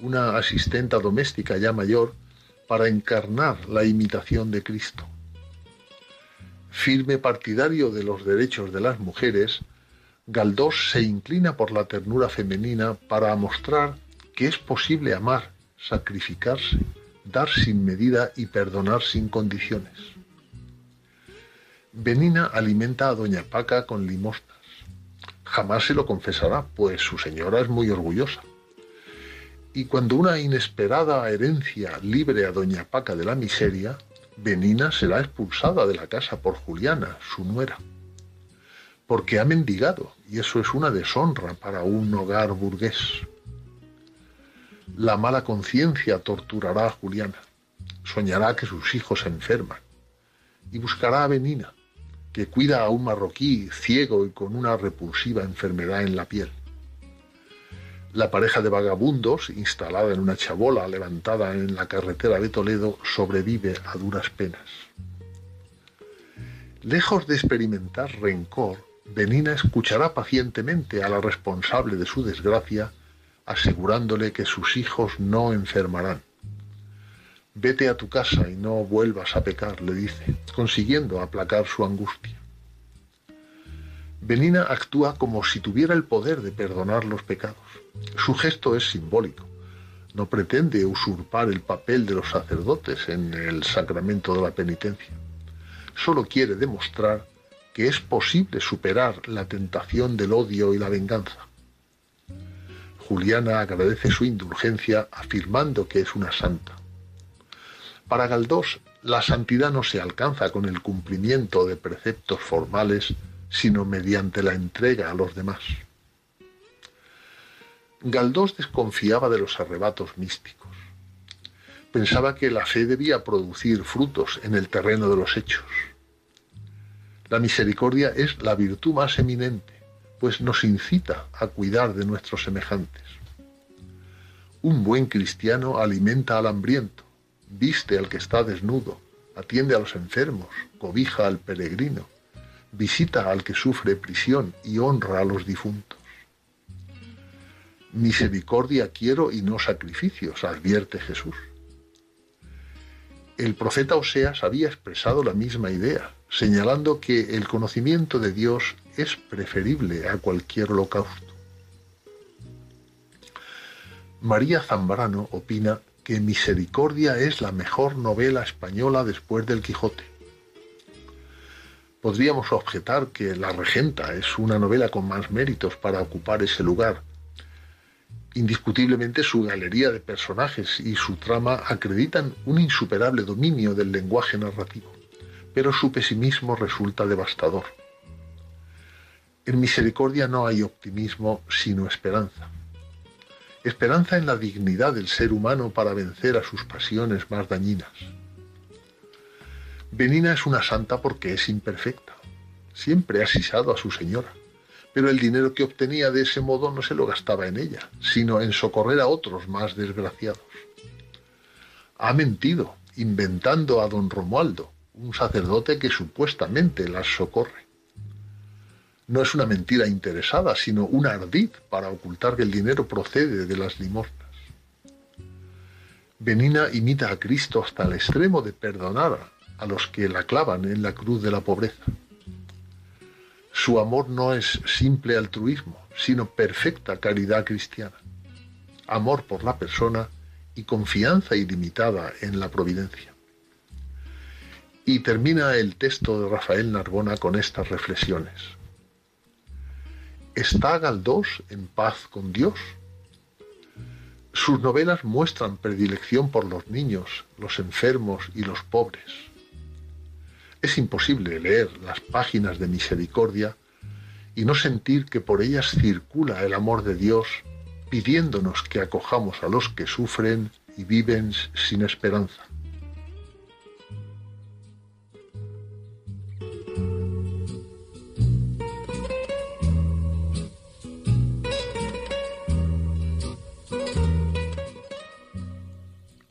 una asistenta doméstica ya mayor, para encarnar la imitación de Cristo. Firme partidario de los derechos de las mujeres, Galdós se inclina por la ternura femenina para mostrar que es posible amar, sacrificarse, dar sin medida y perdonar sin condiciones. Benina alimenta a Doña Paca con limosnas. Jamás se lo confesará, pues su señora es muy orgullosa. Y cuando una inesperada herencia libre a Doña Paca de la miseria, Benina será expulsada de la casa por Juliana, su nuera. Porque ha mendigado, y eso es una deshonra para un hogar burgués. La mala conciencia torturará a Juliana, soñará que sus hijos se enferman, y buscará a Benina, que cuida a un marroquí ciego y con una repulsiva enfermedad en la piel. La pareja de vagabundos, instalada en una chabola levantada en la carretera de Toledo, sobrevive a duras penas. Lejos de experimentar rencor, Benina escuchará pacientemente a la responsable de su desgracia, asegurándole que sus hijos no enfermarán. Vete a tu casa y no vuelvas a pecar, le dice, consiguiendo aplacar su angustia. Benina actúa como si tuviera el poder de perdonar los pecados. Su gesto es simbólico. No pretende usurpar el papel de los sacerdotes en el sacramento de la penitencia. Solo quiere demostrar que es posible superar la tentación del odio y la venganza. Juliana agradece su indulgencia afirmando que es una santa. Para Galdós, la santidad no se alcanza con el cumplimiento de preceptos formales, sino mediante la entrega a los demás. Galdós desconfiaba de los arrebatos místicos. Pensaba que la fe debía producir frutos en el terreno de los hechos. La misericordia es la virtud más eminente, pues nos incita a cuidar de nuestros semejantes. Un buen cristiano alimenta al hambriento, viste al que está desnudo, atiende a los enfermos, cobija al peregrino, visita al que sufre prisión y honra a los difuntos. Misericordia quiero y no sacrificios, advierte Jesús. El profeta Oseas había expresado la misma idea, señalando que el conocimiento de Dios es preferible a cualquier holocausto. María Zambrano opina que Misericordia es la mejor novela española después del Quijote. Podríamos objetar que La Regenta es una novela con más méritos para ocupar ese lugar, Indiscutiblemente su galería de personajes y su trama acreditan un insuperable dominio del lenguaje narrativo, pero su pesimismo resulta devastador. En Misericordia no hay optimismo sino esperanza. Esperanza en la dignidad del ser humano para vencer a sus pasiones más dañinas. Benina es una santa porque es imperfecta. Siempre ha sisado a su señora pero el dinero que obtenía de ese modo no se lo gastaba en ella, sino en socorrer a otros más desgraciados. Ha mentido, inventando a don Romualdo, un sacerdote que supuestamente las socorre. No es una mentira interesada, sino un ardid para ocultar que el dinero procede de las limosnas. Benina imita a Cristo hasta el extremo de perdonar a los que la clavan en la cruz de la pobreza. Su amor no es simple altruismo, sino perfecta caridad cristiana, amor por la persona y confianza ilimitada en la providencia. Y termina el texto de Rafael Narbona con estas reflexiones. ¿Está Galdós en paz con Dios? Sus novelas muestran predilección por los niños, los enfermos y los pobres. Es imposible leer las páginas de misericordia y no sentir que por ellas circula el amor de Dios pidiéndonos que acojamos a los que sufren y viven sin esperanza.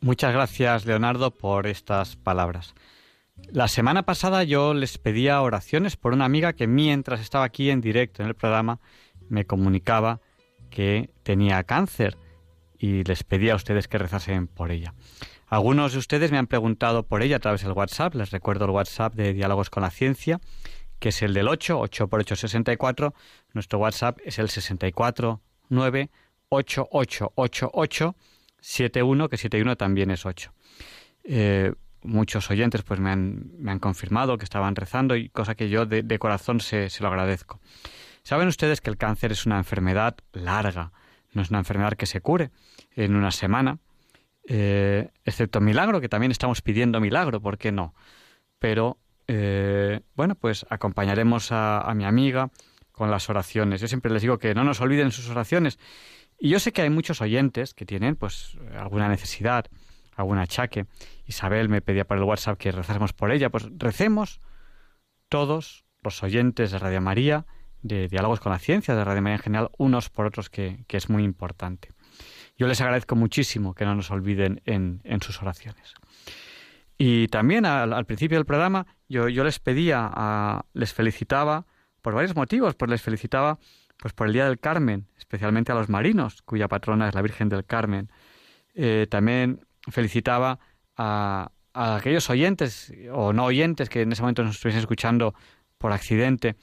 Muchas gracias, Leonardo, por estas palabras. La semana pasada yo les pedía oraciones por una amiga que mientras estaba aquí en directo en el programa me comunicaba que tenía cáncer y les pedía a ustedes que rezasen por ella. Algunos de ustedes me han preguntado por ella a través del WhatsApp. Les recuerdo el WhatsApp de Diálogos con la Ciencia, que es el del 8, 8 por 8, 64. Nuestro WhatsApp es el 64 9 71, que 71 también es 8. Eh, muchos oyentes pues me han, me han, confirmado que estaban rezando y cosa que yo de, corazón se, se, lo agradezco. Saben ustedes que el cáncer es una enfermedad larga, no es una enfermedad que se cure en una semana, eh, excepto milagro, que también estamos pidiendo milagro, ¿por qué no? Pero eh, bueno, pues acompañaremos a, a mi amiga con las oraciones. Yo siempre les digo que no nos olviden sus oraciones y yo sé que hay muchos oyentes que tienen pues alguna necesidad, algún achaque. Isabel me pedía por el WhatsApp que rezásemos por ella. Pues recemos todos los oyentes de Radio María, de Diálogos con la Ciencia, de Radio María en general, unos por otros, que, es muy importante. Yo les agradezco muchísimo que no nos olviden en, sus oraciones. Y también al, principio del programa yo, yo les pedía, a, les felicitaba por varios motivos, pues les felicitaba pues por el Día del Carmen, especialmente a los marinos, cuya patrona es la Virgen del Carmen. Eh, también felicitaba a, aquellos oyentes o no oyentes que en ese momento nos estuviesen escuchando por accidente,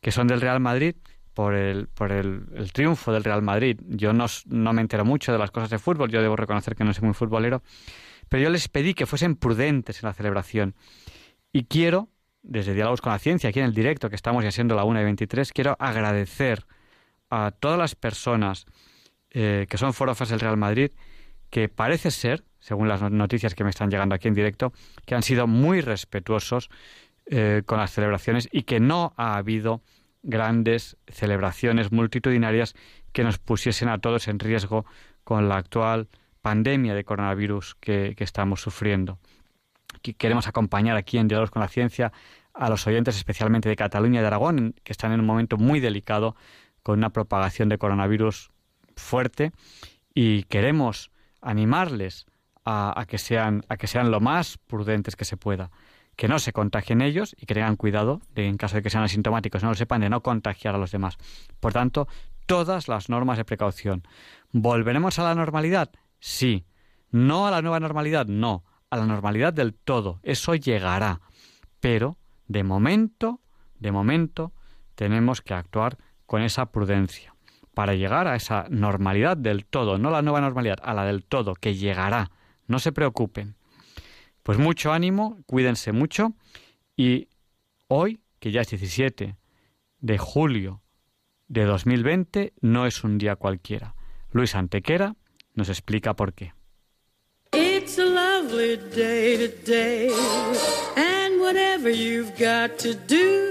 que son del Real Madrid, por el, por el, triunfo del Real Madrid. Yo no, no, me entero mucho de las cosas de fútbol, yo debo reconocer que no soy muy futbolero, pero yo les pedí que fuesen prudentes en la celebración. Y quiero, desde Diálogos con la Ciencia, aquí en el directo, que estamos ya siendo la 1 y 23, quiero agradecer a todas las personas eh, que son forofas del Real Madrid, que parece ser, según las noticias que me están llegando aquí en directo, que han sido muy respetuosos eh, con las celebraciones y que no ha habido grandes celebraciones multitudinarias que nos pusiesen a todos en riesgo con la actual pandemia de coronavirus que, estamos sufriendo. Queremos acompañar aquí en Diálogos con la Ciencia a los oyentes, especialmente de Cataluña y de Aragón, que están en un momento muy delicado con una propagación de coronavirus fuerte y queremos animarles a, que sean, a que sean lo más prudentes que se pueda, que no se contagien ellos y que tengan cuidado de, en caso de que sean asintomáticos, no lo sepan, de no contagiar a los demás. Por tanto, todas las normas de precaución. ¿Volveremos a la normalidad? Sí. ¿No a la nueva normalidad? No. A la normalidad del todo. Eso llegará. Pero, de momento, de momento, tenemos que actuar con esa prudencia para llegar a esa normalidad del todo, no la nueva normalidad, a la del todo, que llegará. No se preocupen. Pues mucho ánimo, cuídense mucho y hoy, que ya es 17 de julio de 2020, no es un día cualquiera. Luis Antequera nos explica por qué. It's a lovely day today, and whatever you've got to do,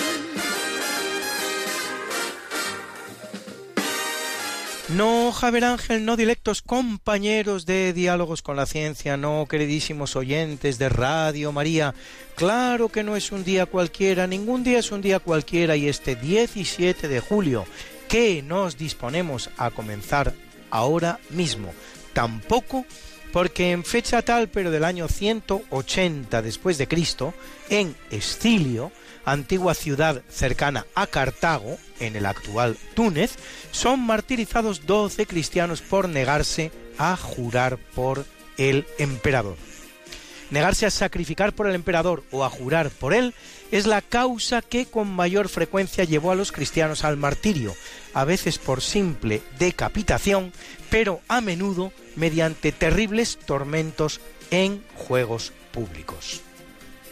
No, Javier Ángel, no directos compañeros de Diálogos con la Ciencia, no, queridísimos oyentes de Radio María. Claro que no es un día cualquiera, ningún día es un día cualquiera y este 17 de julio, que nos disponemos a comenzar ahora mismo, tampoco porque en fecha tal, pero del año 180 después de Cristo, en Escilio, antigua ciudad cercana a Cartago, en el actual Túnez, son martirizados 12 cristianos por negarse a jurar por el emperador. Negarse a sacrificar por el emperador o a jurar por él es la causa que con mayor frecuencia llevó a los cristianos al martirio, a veces por simple decapitación, pero a menudo mediante terribles tormentos en juegos públicos.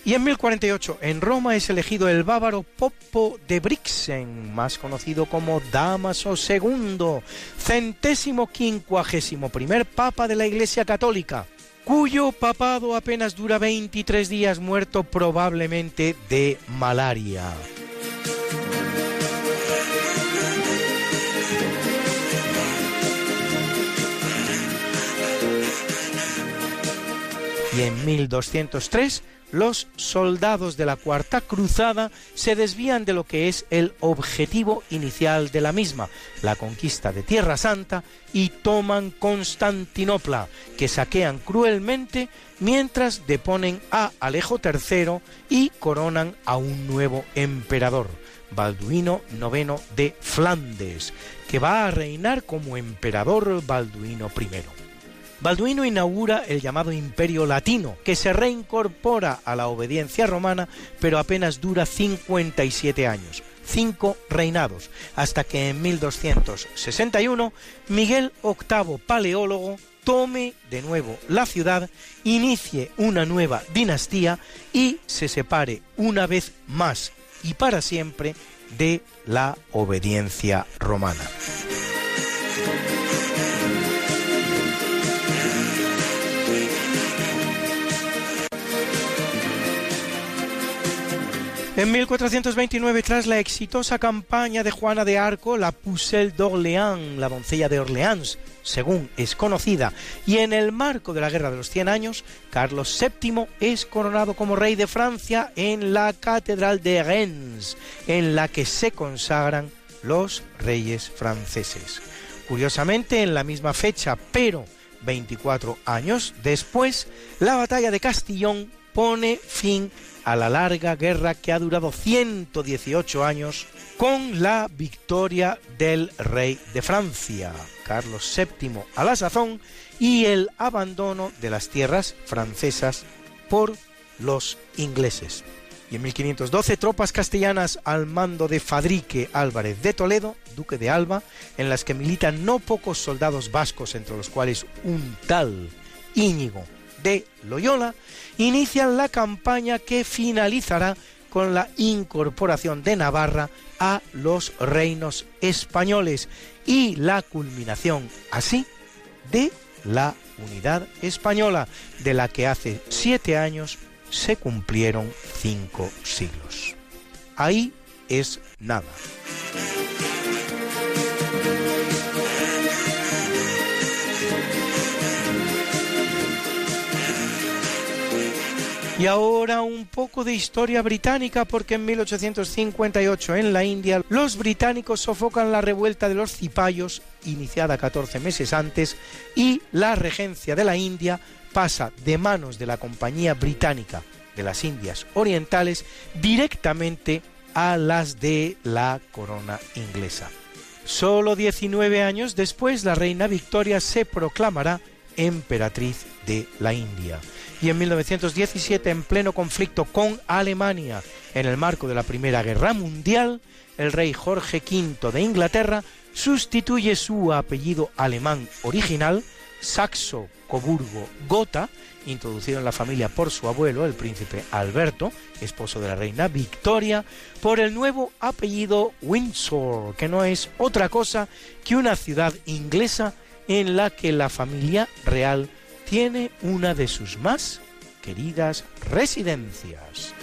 Y en 1048 en Roma es elegido el bávaro Popo de Brixen, más conocido como Damaso II, centésimo quincuagésimo primer papa de la Iglesia Católica, cuyo papado apenas dura 23 días muerto probablemente de malaria. Y en 1203 los soldados de la Cuarta Cruzada se desvían de lo que es el objetivo inicial de la misma, la conquista de Tierra Santa, y toman Constantinopla, que saquean cruelmente mientras deponen a Alejo III y coronan a un nuevo emperador, Balduino IX de Flandes, que va a reinar como emperador Balduino I. Balduino inaugura el llamado Imperio Latino, que se reincorpora a la obediencia romana, pero apenas dura 57 años, cinco reinados, hasta que en 1261 Miguel VIII Paleólogo tome de nuevo la ciudad, inicie una nueva dinastía y se separe una vez más y para siempre de la obediencia romana. En 1429, tras la exitosa campaña de Juana de Arco, la Pucelle d'Orléans, la doncella de Orleans, según es conocida, y en el marco de la Guerra de los Cien Años, Carlos VII es coronado como rey de Francia en la Catedral de Reims, en la que se consagran los reyes franceses. Curiosamente, en la misma fecha, pero 24 años después, la batalla de Castillón pone fin a la larga guerra que ha durado 118 años con la victoria del rey de Francia, Carlos VII a la sazón, y el abandono de las tierras francesas por los ingleses. Y en 1512 tropas castellanas al mando de Fadrique Álvarez de Toledo, duque de Alba, en las que militan no pocos soldados vascos, entre los cuales un tal Íñigo de Loyola, inician la campaña que finalizará con la incorporación de Navarra a los reinos españoles y la culminación así de la unidad española, de la que hace siete años se cumplieron cinco siglos. Ahí es nada. Y ahora un poco de historia británica porque en 1858 en la India los británicos sofocan la revuelta de los cipayos iniciada 14 meses antes y la regencia de la India pasa de manos de la Compañía Británica de las Indias Orientales directamente a las de la corona inglesa. Solo 19 años después la reina Victoria se proclamará emperatriz de la India y en 1917, en pleno conflicto con Alemania en el marco de la Primera Guerra Mundial, el rey Jorge V de Inglaterra sustituye su apellido alemán original, Saxo Coburgo Gotha, introducido en la familia por su abuelo, el príncipe Alberto, esposo de la reina Victoria, por el nuevo apellido Windsor, que no es otra cosa que una ciudad inglesa en la que la familia real tiene una de sus más queridas residencias.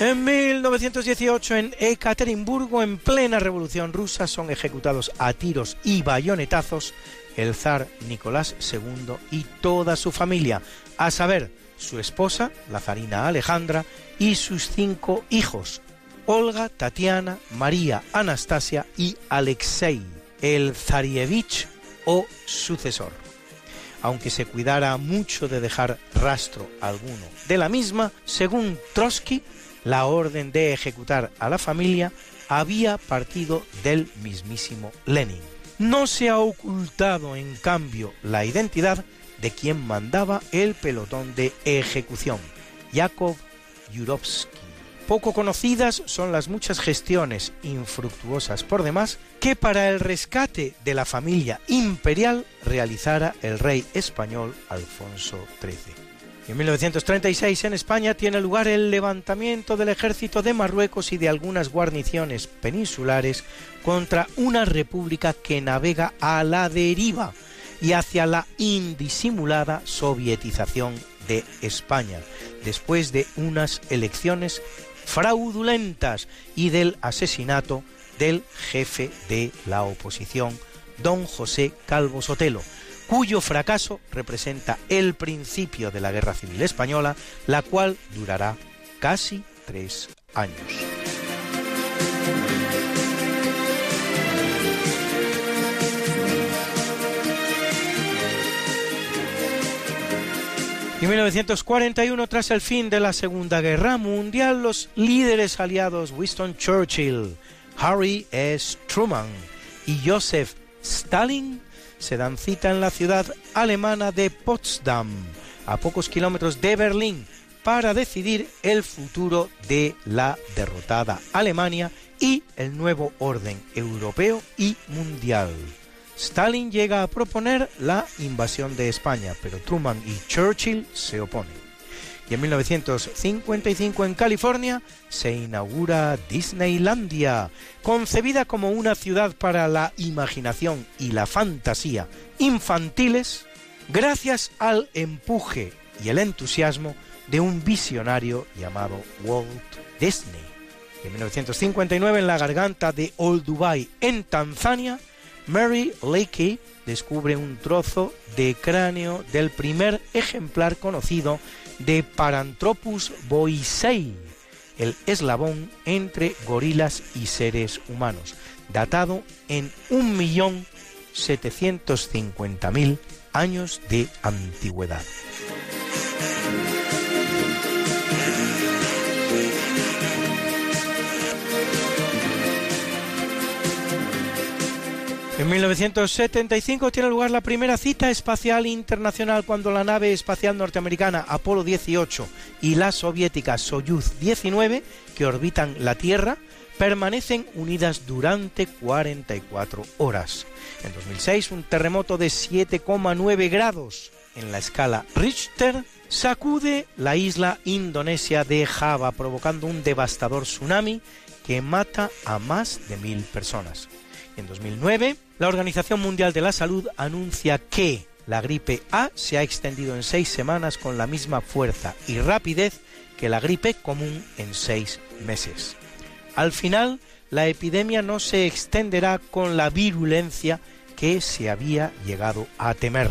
En 1918, en Ekaterimburgo, en plena revolución rusa, son ejecutados a tiros y bayonetazos el zar Nicolás II y toda su familia, a saber, su esposa, la zarina Alejandra, y sus cinco hijos, Olga, Tatiana, María, Anastasia y Alexei, el zarievich o sucesor. Aunque se cuidara mucho de dejar rastro alguno de la misma, según Trotsky, la orden de ejecutar a la familia había partido del mismísimo Lenin. No se ha ocultado, en cambio, la identidad de quien mandaba el pelotón de ejecución, Yakov Yurovsky. Poco conocidas son las muchas gestiones, infructuosas por demás, que para el rescate de la familia imperial realizara el rey español Alfonso XIII. En 1936 en España tiene lugar el levantamiento del ejército de Marruecos y de algunas guarniciones peninsulares contra una república que navega a la deriva y hacia la indisimulada sovietización de España, después de unas elecciones fraudulentas y del asesinato del jefe de la oposición, don José Calvo Sotelo, cuyo fracaso representa el principio de la Guerra Civil Española, la cual durará casi tres años. En 1941, tras el fin de la Segunda Guerra Mundial, los líderes aliados Winston Churchill, Harry S. Truman y Joseph Stalin se dan cita en la ciudad alemana de Potsdam, a pocos kilómetros de Berlín, para decidir el futuro de la derrotada Alemania y el nuevo orden europeo y mundial. Stalin llega a proponer la invasión de España, pero Truman y Churchill se oponen y en 1955 en California se inaugura Disneylandia, concebida como una ciudad para la imaginación y la fantasía infantiles, gracias al empuje y el entusiasmo de un visionario llamado Walt Disney. en 1959 en la garganta de Old Dubai, en Tanzania, Mary Leakey descubre un trozo de cráneo del primer ejemplar conocido de Paranthropus boisei, el eslabón entre gorilas y seres humanos, datado en 1.750.000 años de antigüedad. En 1975 tiene lugar la primera cita espacial internacional cuando la nave espacial norteamericana Apolo 18 y la soviética Soyuz 19, que orbitan la Tierra, permanecen unidas durante 44 horas. En 2006, un terremoto de 7,9 grados en la escala Richter sacude la isla indonesia de Java, provocando un devastador tsunami que mata a más de mil personas. En 2009, la Organización Mundial de la Salud anuncia que la gripe A se ha extendido en seis semanas con la misma fuerza y rapidez que la gripe común en seis meses. Al final, la epidemia no se extenderá con la virulencia que se había llegado a temer.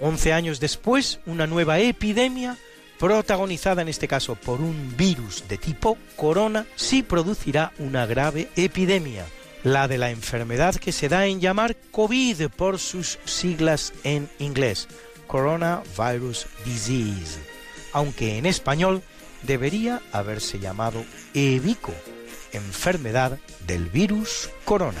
Once años después, una nueva epidemia, protagonizada en este caso por un virus de tipo corona, sí producirá una grave epidemia, la de la enfermedad que se da en llamar COVID por sus siglas en inglés, Coronavirus Disease, aunque en español debería haberse llamado EBICO, enfermedad del virus corona.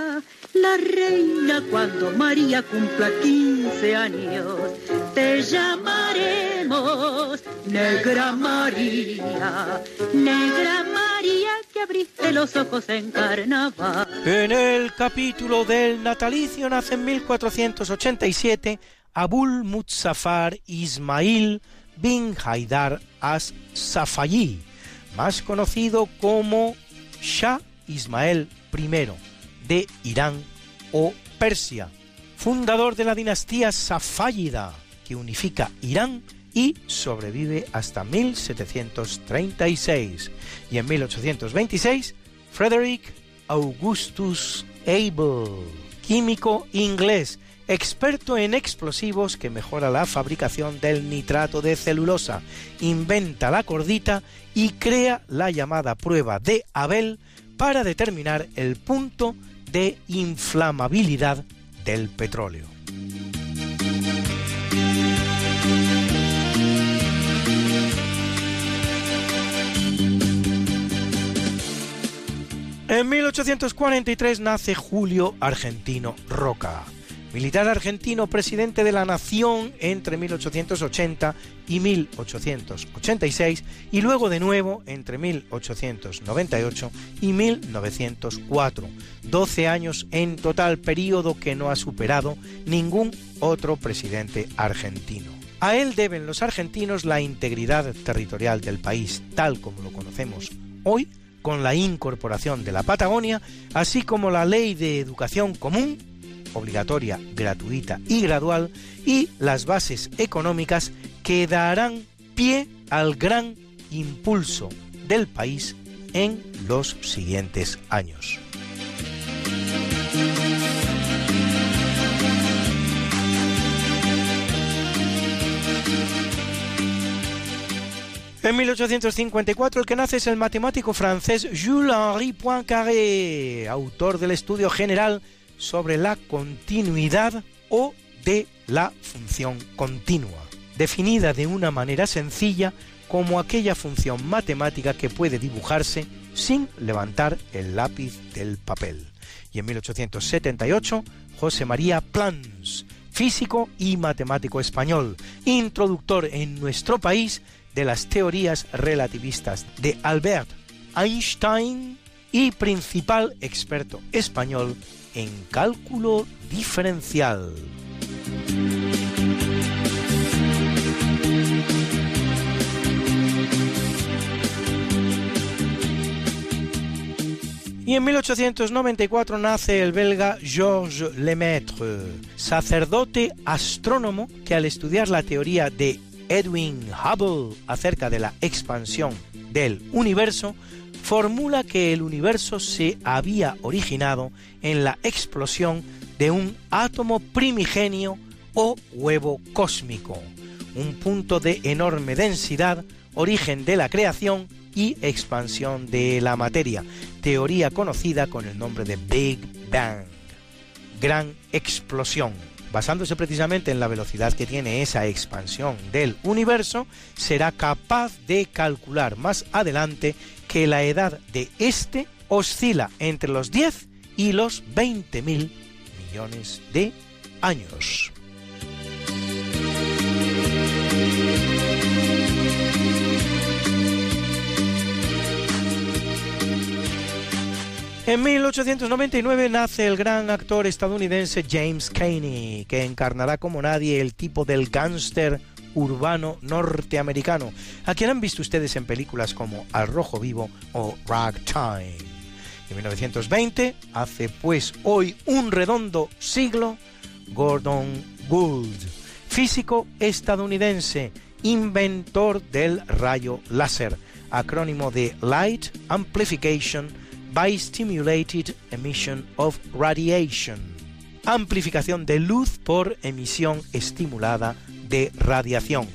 la reina cuando María cumpla 15 años. Te llamaremos Negra María, Negra María que abriste los ojos en carnaval. En el capítulo del natalicio nace en 1487 Abul Muzaffar Ismail bin Haidar as-Safayi, más conocido como Shah Ismael I de Irán o Persia, fundador de la dinastía Safáyida, que unifica Irán y sobrevive hasta 1736. Y en 1826, Frederick Augustus Abel, químico inglés, experto en explosivos que mejora la fabricación del nitrato de celulosa, inventa la cordita y crea la llamada prueba de Abel para determinar el punto de inflamabilidad del petróleo. En 1843 nace Julio Argentino Roca, militar argentino presidente de la nación entre 1880 y 1886 y luego de nuevo entre 1898 y 1904. 12 años en total, periodo que no ha superado ningún otro presidente argentino. A él deben los argentinos la integridad territorial del país, tal como lo conocemos hoy, con la incorporación de la Patagonia, así como la ley de educación común, obligatoria, gratuita y gradual, y las bases económicas que darán pie al gran impulso del país en los siguientes años. En 1854 el que nace es el matemático francés Jules-Henri Poincaré, autor del estudio general sobre la continuidad o de la función continua, definida de una manera sencilla como aquella función matemática que puede dibujarse sin levantar el lápiz del papel. Y en 1878, José María Plans, físico y matemático español, introductor en nuestro país de las teorías relativistas de Albert Einstein y principal experto español en cálculo diferencial. Y en 1894 nace el belga Georges Lemaitre, sacerdote astrónomo que al estudiar la teoría de Edwin Hubble acerca de la expansión del universo, formula que el universo se había originado en la explosión de un átomo primigenio o huevo cósmico, un punto de enorme densidad, origen de la creación y expansión de la materia, teoría conocida con el nombre de Big Bang, gran explosión. Basándose precisamente en la velocidad que tiene esa expansión del universo, será capaz de calcular más adelante que la edad de este oscila entre los 10 y los 20 mil millones de años. En 1899 nace el gran actor estadounidense James Cagney, que encarnará como nadie el tipo del gángster urbano norteamericano, a quien han visto ustedes en películas como Al Rojo Vivo o Ragtime. En 1920, hace pues hoy un redondo siglo, Gordon Gould, físico estadounidense, inventor del rayo láser, acrónimo de Light Amplification by Stimulated Emission of Radiation, amplificación de luz por emisión estimulada de radiación,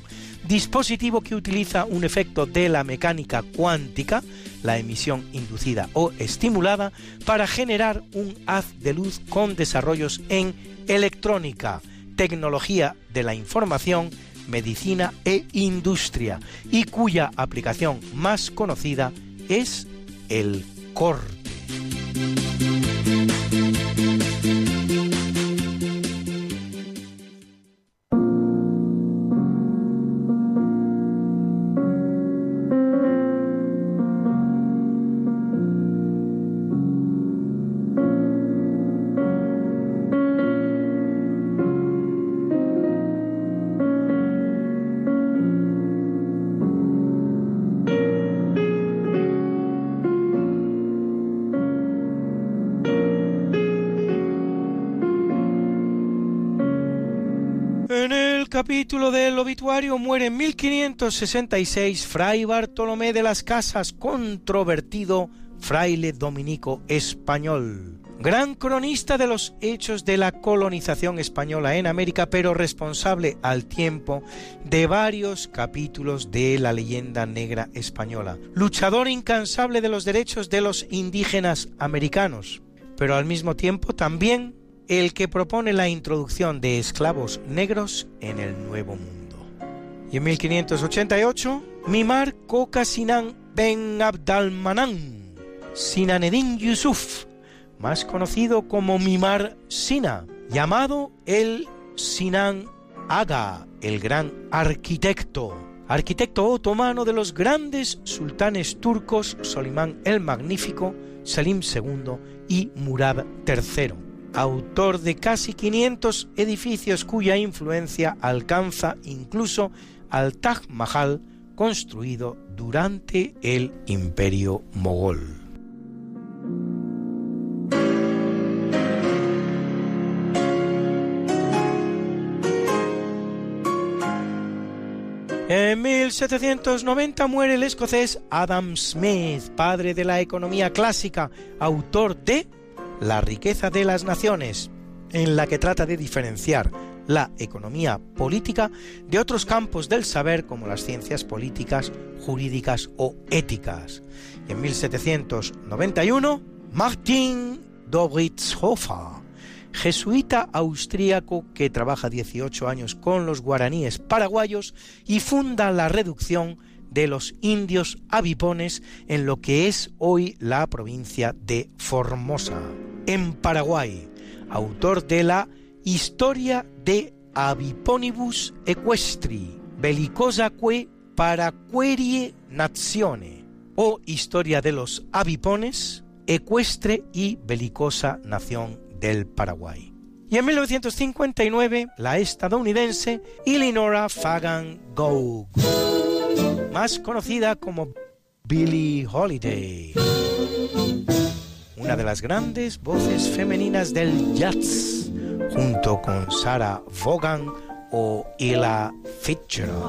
dispositivo que utiliza un efecto de la mecánica cuántica, la emisión inducida o estimulada, para generar un haz de luz con desarrollos en electrónica, tecnología de la información, medicina e industria, y cuya aplicación más conocida es el corte. Capítulo del obituario muere en 1566 Fray Bartolomé de las Casas, controvertido fraile dominico español. Gran cronista de los hechos de la colonización española en América, pero responsable al tiempo de varios capítulos de la leyenda negra española. Luchador incansable de los derechos de los indígenas americanos, pero al mismo tiempo también el que propone la introducción de esclavos negros en el Nuevo Mundo. Y en 1588, Mimar Koka Sinan Ben Abdalmanan, Sinanedin Yusuf, más conocido como Mimar Sina, llamado el Sinan Aga, el gran arquitecto, arquitecto otomano de los grandes sultanes turcos Solimán el Magnífico, Salim II y Murad III autor de casi 500 edificios cuya influencia alcanza incluso al Taj Mahal construido durante el Imperio Mogol. En 1790 muere el escocés Adam Smith, padre de la economía clásica, autor de la riqueza de las naciones, en la que trata de diferenciar la economía política de otros campos del saber como las ciencias políticas, jurídicas o éticas. en 1791, Martin Dobrizhofer, jesuita austríaco que trabaja 18 años con los guaraníes paraguayos y funda la reducción de los indios avipones en lo que es hoy la provincia de Formosa, en Paraguay, autor de la Historia de Aviponibus Equestri, bellicosaque paraquerie nazione, o Historia de los avipones, ecuestre y belicosa nación del Paraguay. Y en 1959, la estadounidense Eleanora Fagan Gough más conocida como Billie Holiday, una de las grandes voces femeninas del jazz, junto con Sarah Vaughan o Ella Fitzgerald.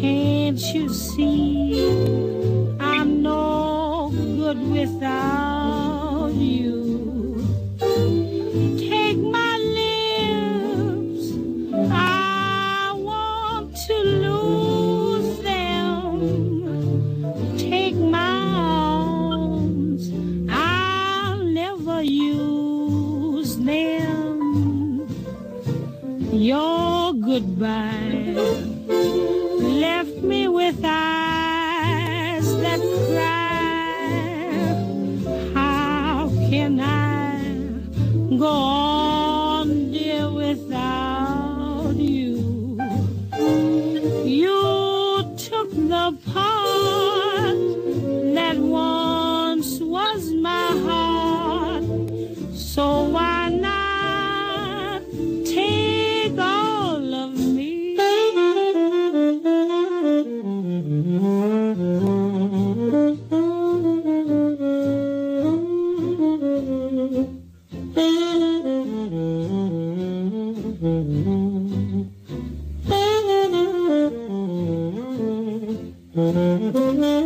Can't you see I'm no good without Your goodbye left me with eyes that cry. How can I go on, dear, without you? You took the part that once was my heart, so why all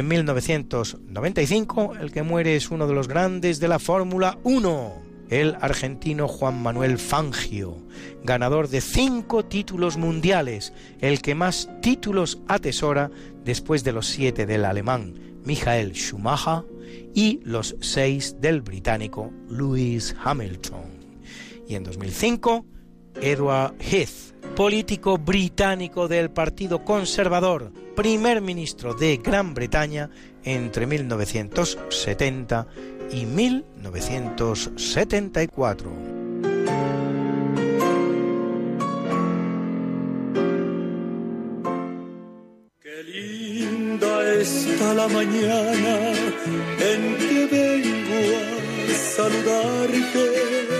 en 1995 el que muere es uno de los grandes de la Fórmula 1, el argentino Juan Manuel Fangio, ganador de cinco títulos mundiales, el que más títulos atesora después de los siete del alemán Michael Schumacher y los seis del británico Lewis Hamilton. Y en 2005, Edward Heath, político británico del Partido Conservador, primer ministro de Gran Bretaña entre 1970 y 1974. Qué linda está la mañana en que vengo a saludarte.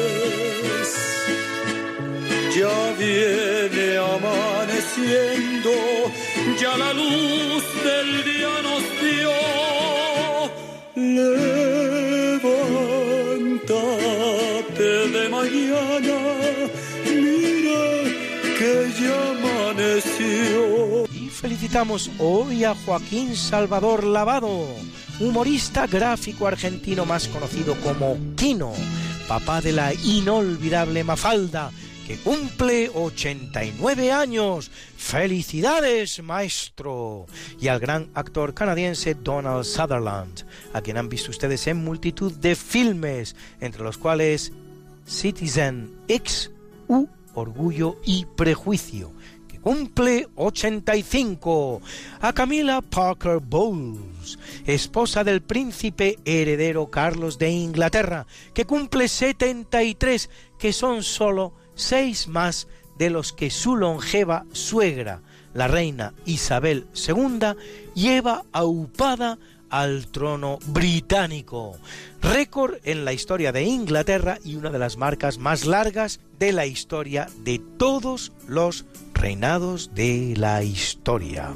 Ya viene amaneciendo, ya la luz del día nos dio. Levántate de mañana, mira que ya amaneció. Y felicitamos hoy a Joaquín Salvador Lavado, humorista gráfico argentino más conocido como Kino, papá de la inolvidable Mafalda, que cumple 89 años. ¡Felicidades, maestro! Y al gran actor canadiense Donald Sutherland, a quien han visto ustedes en multitud de filmes, entre los cuales Citizen X u Orgullo y Prejuicio, que cumple 85. A Camila Parker Bowles, esposa del príncipe heredero Carlos de Inglaterra, que cumple 73, que son solo seis más de los que su longeva suegra, la reina Isabel II, lleva aupada al trono británico. Récord en la historia de Inglaterra y una de las marcas más largas de la historia de todos los reinados de la historia.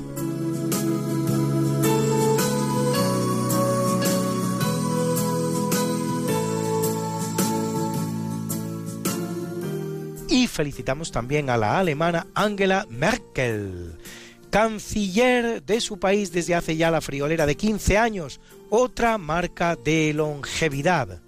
Felicitamos también a la alemana Angela Merkel, canciller de su país desde hace ya la friolera de 15 años, otra marca de longevidad.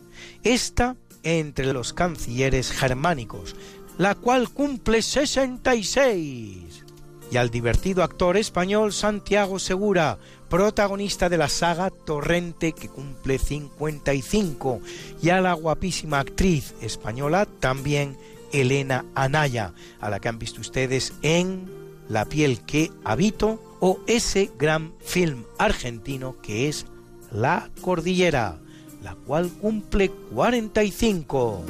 Esta entre los cancilleres germánicos, la cual cumple 66. Y al divertido actor español Santiago Segura, protagonista de la saga Torrente que cumple 55, y a la guapísima actriz española también Elena Anaya, a la que han visto ustedes en La piel que habito o ese gran film argentino que es La Cordillera, la cual cumple 45.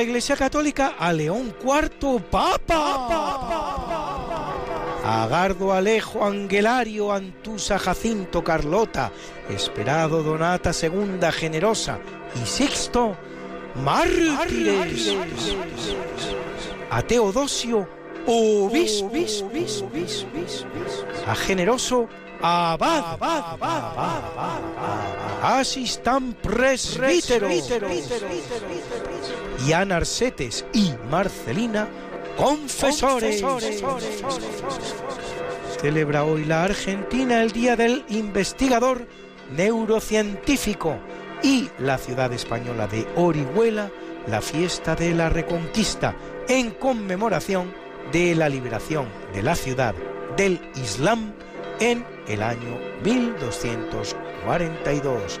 La Iglesia Católica a León IV Papa. A Gardo Alejo Angelario Antusa Jacinto Carlota, Esperado Donata Segunda Generosa y Sixto Mártires. A Teodosio Obispo. A Generoso Abad. Asistan Presbítero. Y a Narcetes y Marcelina confesores. Celebra hoy la Argentina el Día del Investigador Neurocientífico y la ciudad española de Orihuela la fiesta de la Reconquista en conmemoración de la liberación de la ciudad del Islam en el año 1242.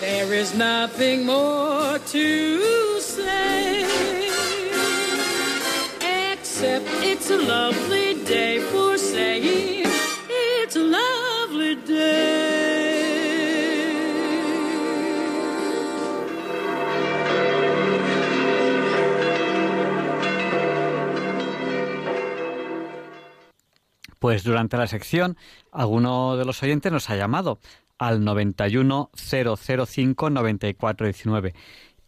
There is nothing more to say, except it's a lovely day for saying it's a lovely day. Pues durante la sección, alguno de los oyentes nos ha llamado al 910059419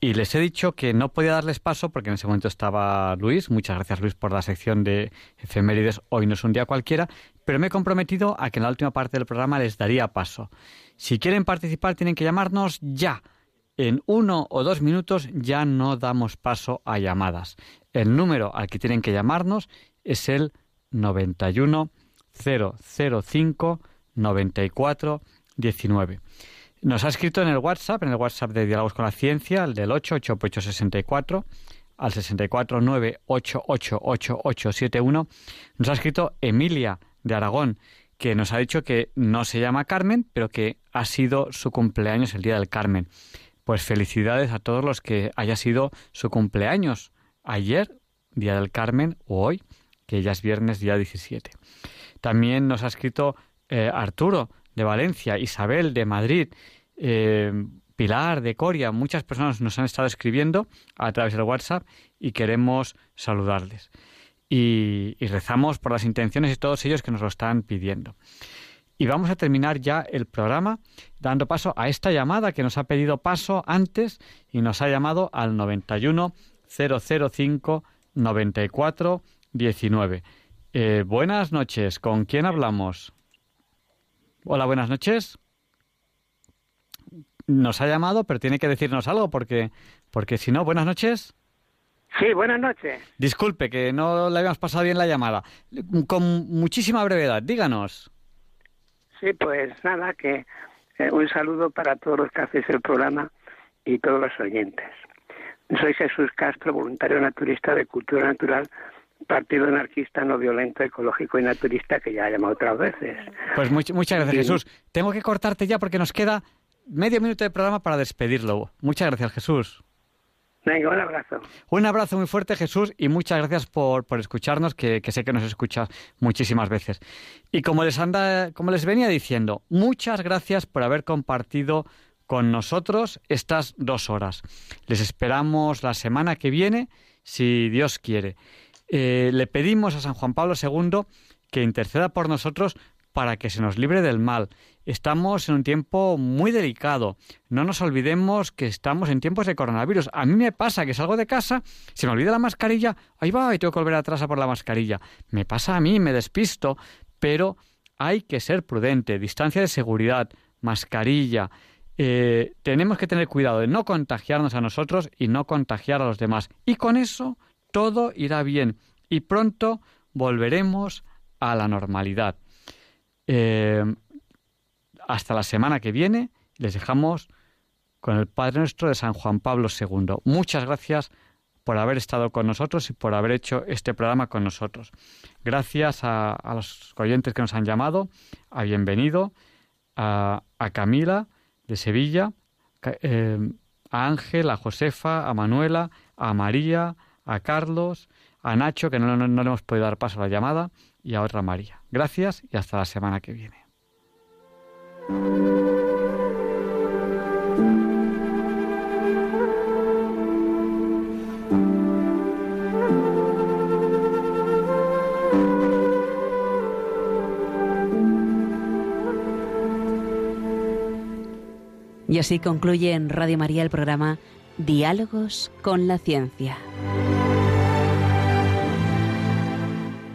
y les he dicho que no podía darles paso porque en ese momento estaba Luis. Muchas gracias Luis por la sección de efemérides. Hoy no es un día cualquiera, pero me he comprometido a que en la última parte del programa les daría paso. Si quieren participar tienen que llamarnos ya. En uno o dos minutos ya no damos paso a llamadas. El número al que tienen que llamarnos es el 91 005 94 19. Nos ha escrito en el WhatsApp, en el WhatsApp de Diálogos con la Ciencia, el del 88864, al 649888871. Nos ha escrito Emilia de Aragón, que nos ha dicho que no se llama Carmen, pero que ha sido su cumpleaños el día del Carmen. Pues felicidades a todos los que haya sido su cumpleaños ayer, día del Carmen, o hoy, que ya es viernes, día 17. También nos ha escrito eh, Arturo de Valencia, Isabel de Madrid, eh, Pilar de Coria. Muchas personas nos han estado escribiendo a través del WhatsApp y queremos saludarles. Y, y rezamos por las intenciones de todos ellos que nos lo están pidiendo. Y vamos a terminar ya el programa dando paso a esta llamada que nos ha pedido paso antes y nos ha llamado al 91 005 94 19. Eh, buenas noches, ¿con quién hablamos? Hola, buenas noches. Nos ha llamado, pero tiene que decirnos algo porque, porque si no, buenas noches. Sí, buenas noches. Disculpe, que no le habíamos pasado bien la llamada. Con muchísima brevedad, díganos. Sí, pues nada, que eh, un saludo para todos los que hacéis el programa y todos los oyentes. Soy Jesús Castro, voluntario naturista de Cultura Natural partido anarquista no violento, ecológico y naturista que ya ha llamado otras veces. Pues muchas gracias, Jesús. Tengo que cortarte ya porque nos queda medio minuto de programa para despedirlo. Muchas gracias, Jesús. Venga, un abrazo. Un abrazo muy fuerte, Jesús, y muchas gracias por, por escucharnos, que, que, sé que nos escuchas muchísimas veces. Y como les, anda, como les venía diciendo, muchas gracias por haber compartido con nosotros estas dos horas. Les esperamos la semana que viene, si Dios quiere. Eh, le pedimos a San Juan Pablo II que interceda por nosotros para que se nos libre del mal. Estamos en un tiempo muy delicado. No nos olvidemos que estamos en tiempos de coronavirus. A mí me pasa que salgo de casa, se me olvida la mascarilla, ahí va y tengo que volver atrás a por la mascarilla. Me pasa a mí, me despisto, pero hay que ser prudente. Distancia de seguridad, mascarilla. Eh, tenemos que tener cuidado de no contagiarnos a nosotros y no contagiar a los demás. Y con eso todo irá bien y pronto volveremos a la normalidad. Eh, hasta la semana que viene les dejamos con el Padre Nuestro de San Juan Pablo II. Muchas gracias por haber estado con nosotros y por haber hecho este programa con nosotros. Gracias a, los oyentes que nos han llamado, a Bienvenido, a, Camila de Sevilla, eh, a Ángel, a Josefa, a Manuela, a María, a Carlos, a Nacho, que no, no, le hemos podido dar paso a la llamada, y a otra María. Gracias y hasta la semana que viene. Y así concluye en Radio María el programa Diálogos con la Ciencia.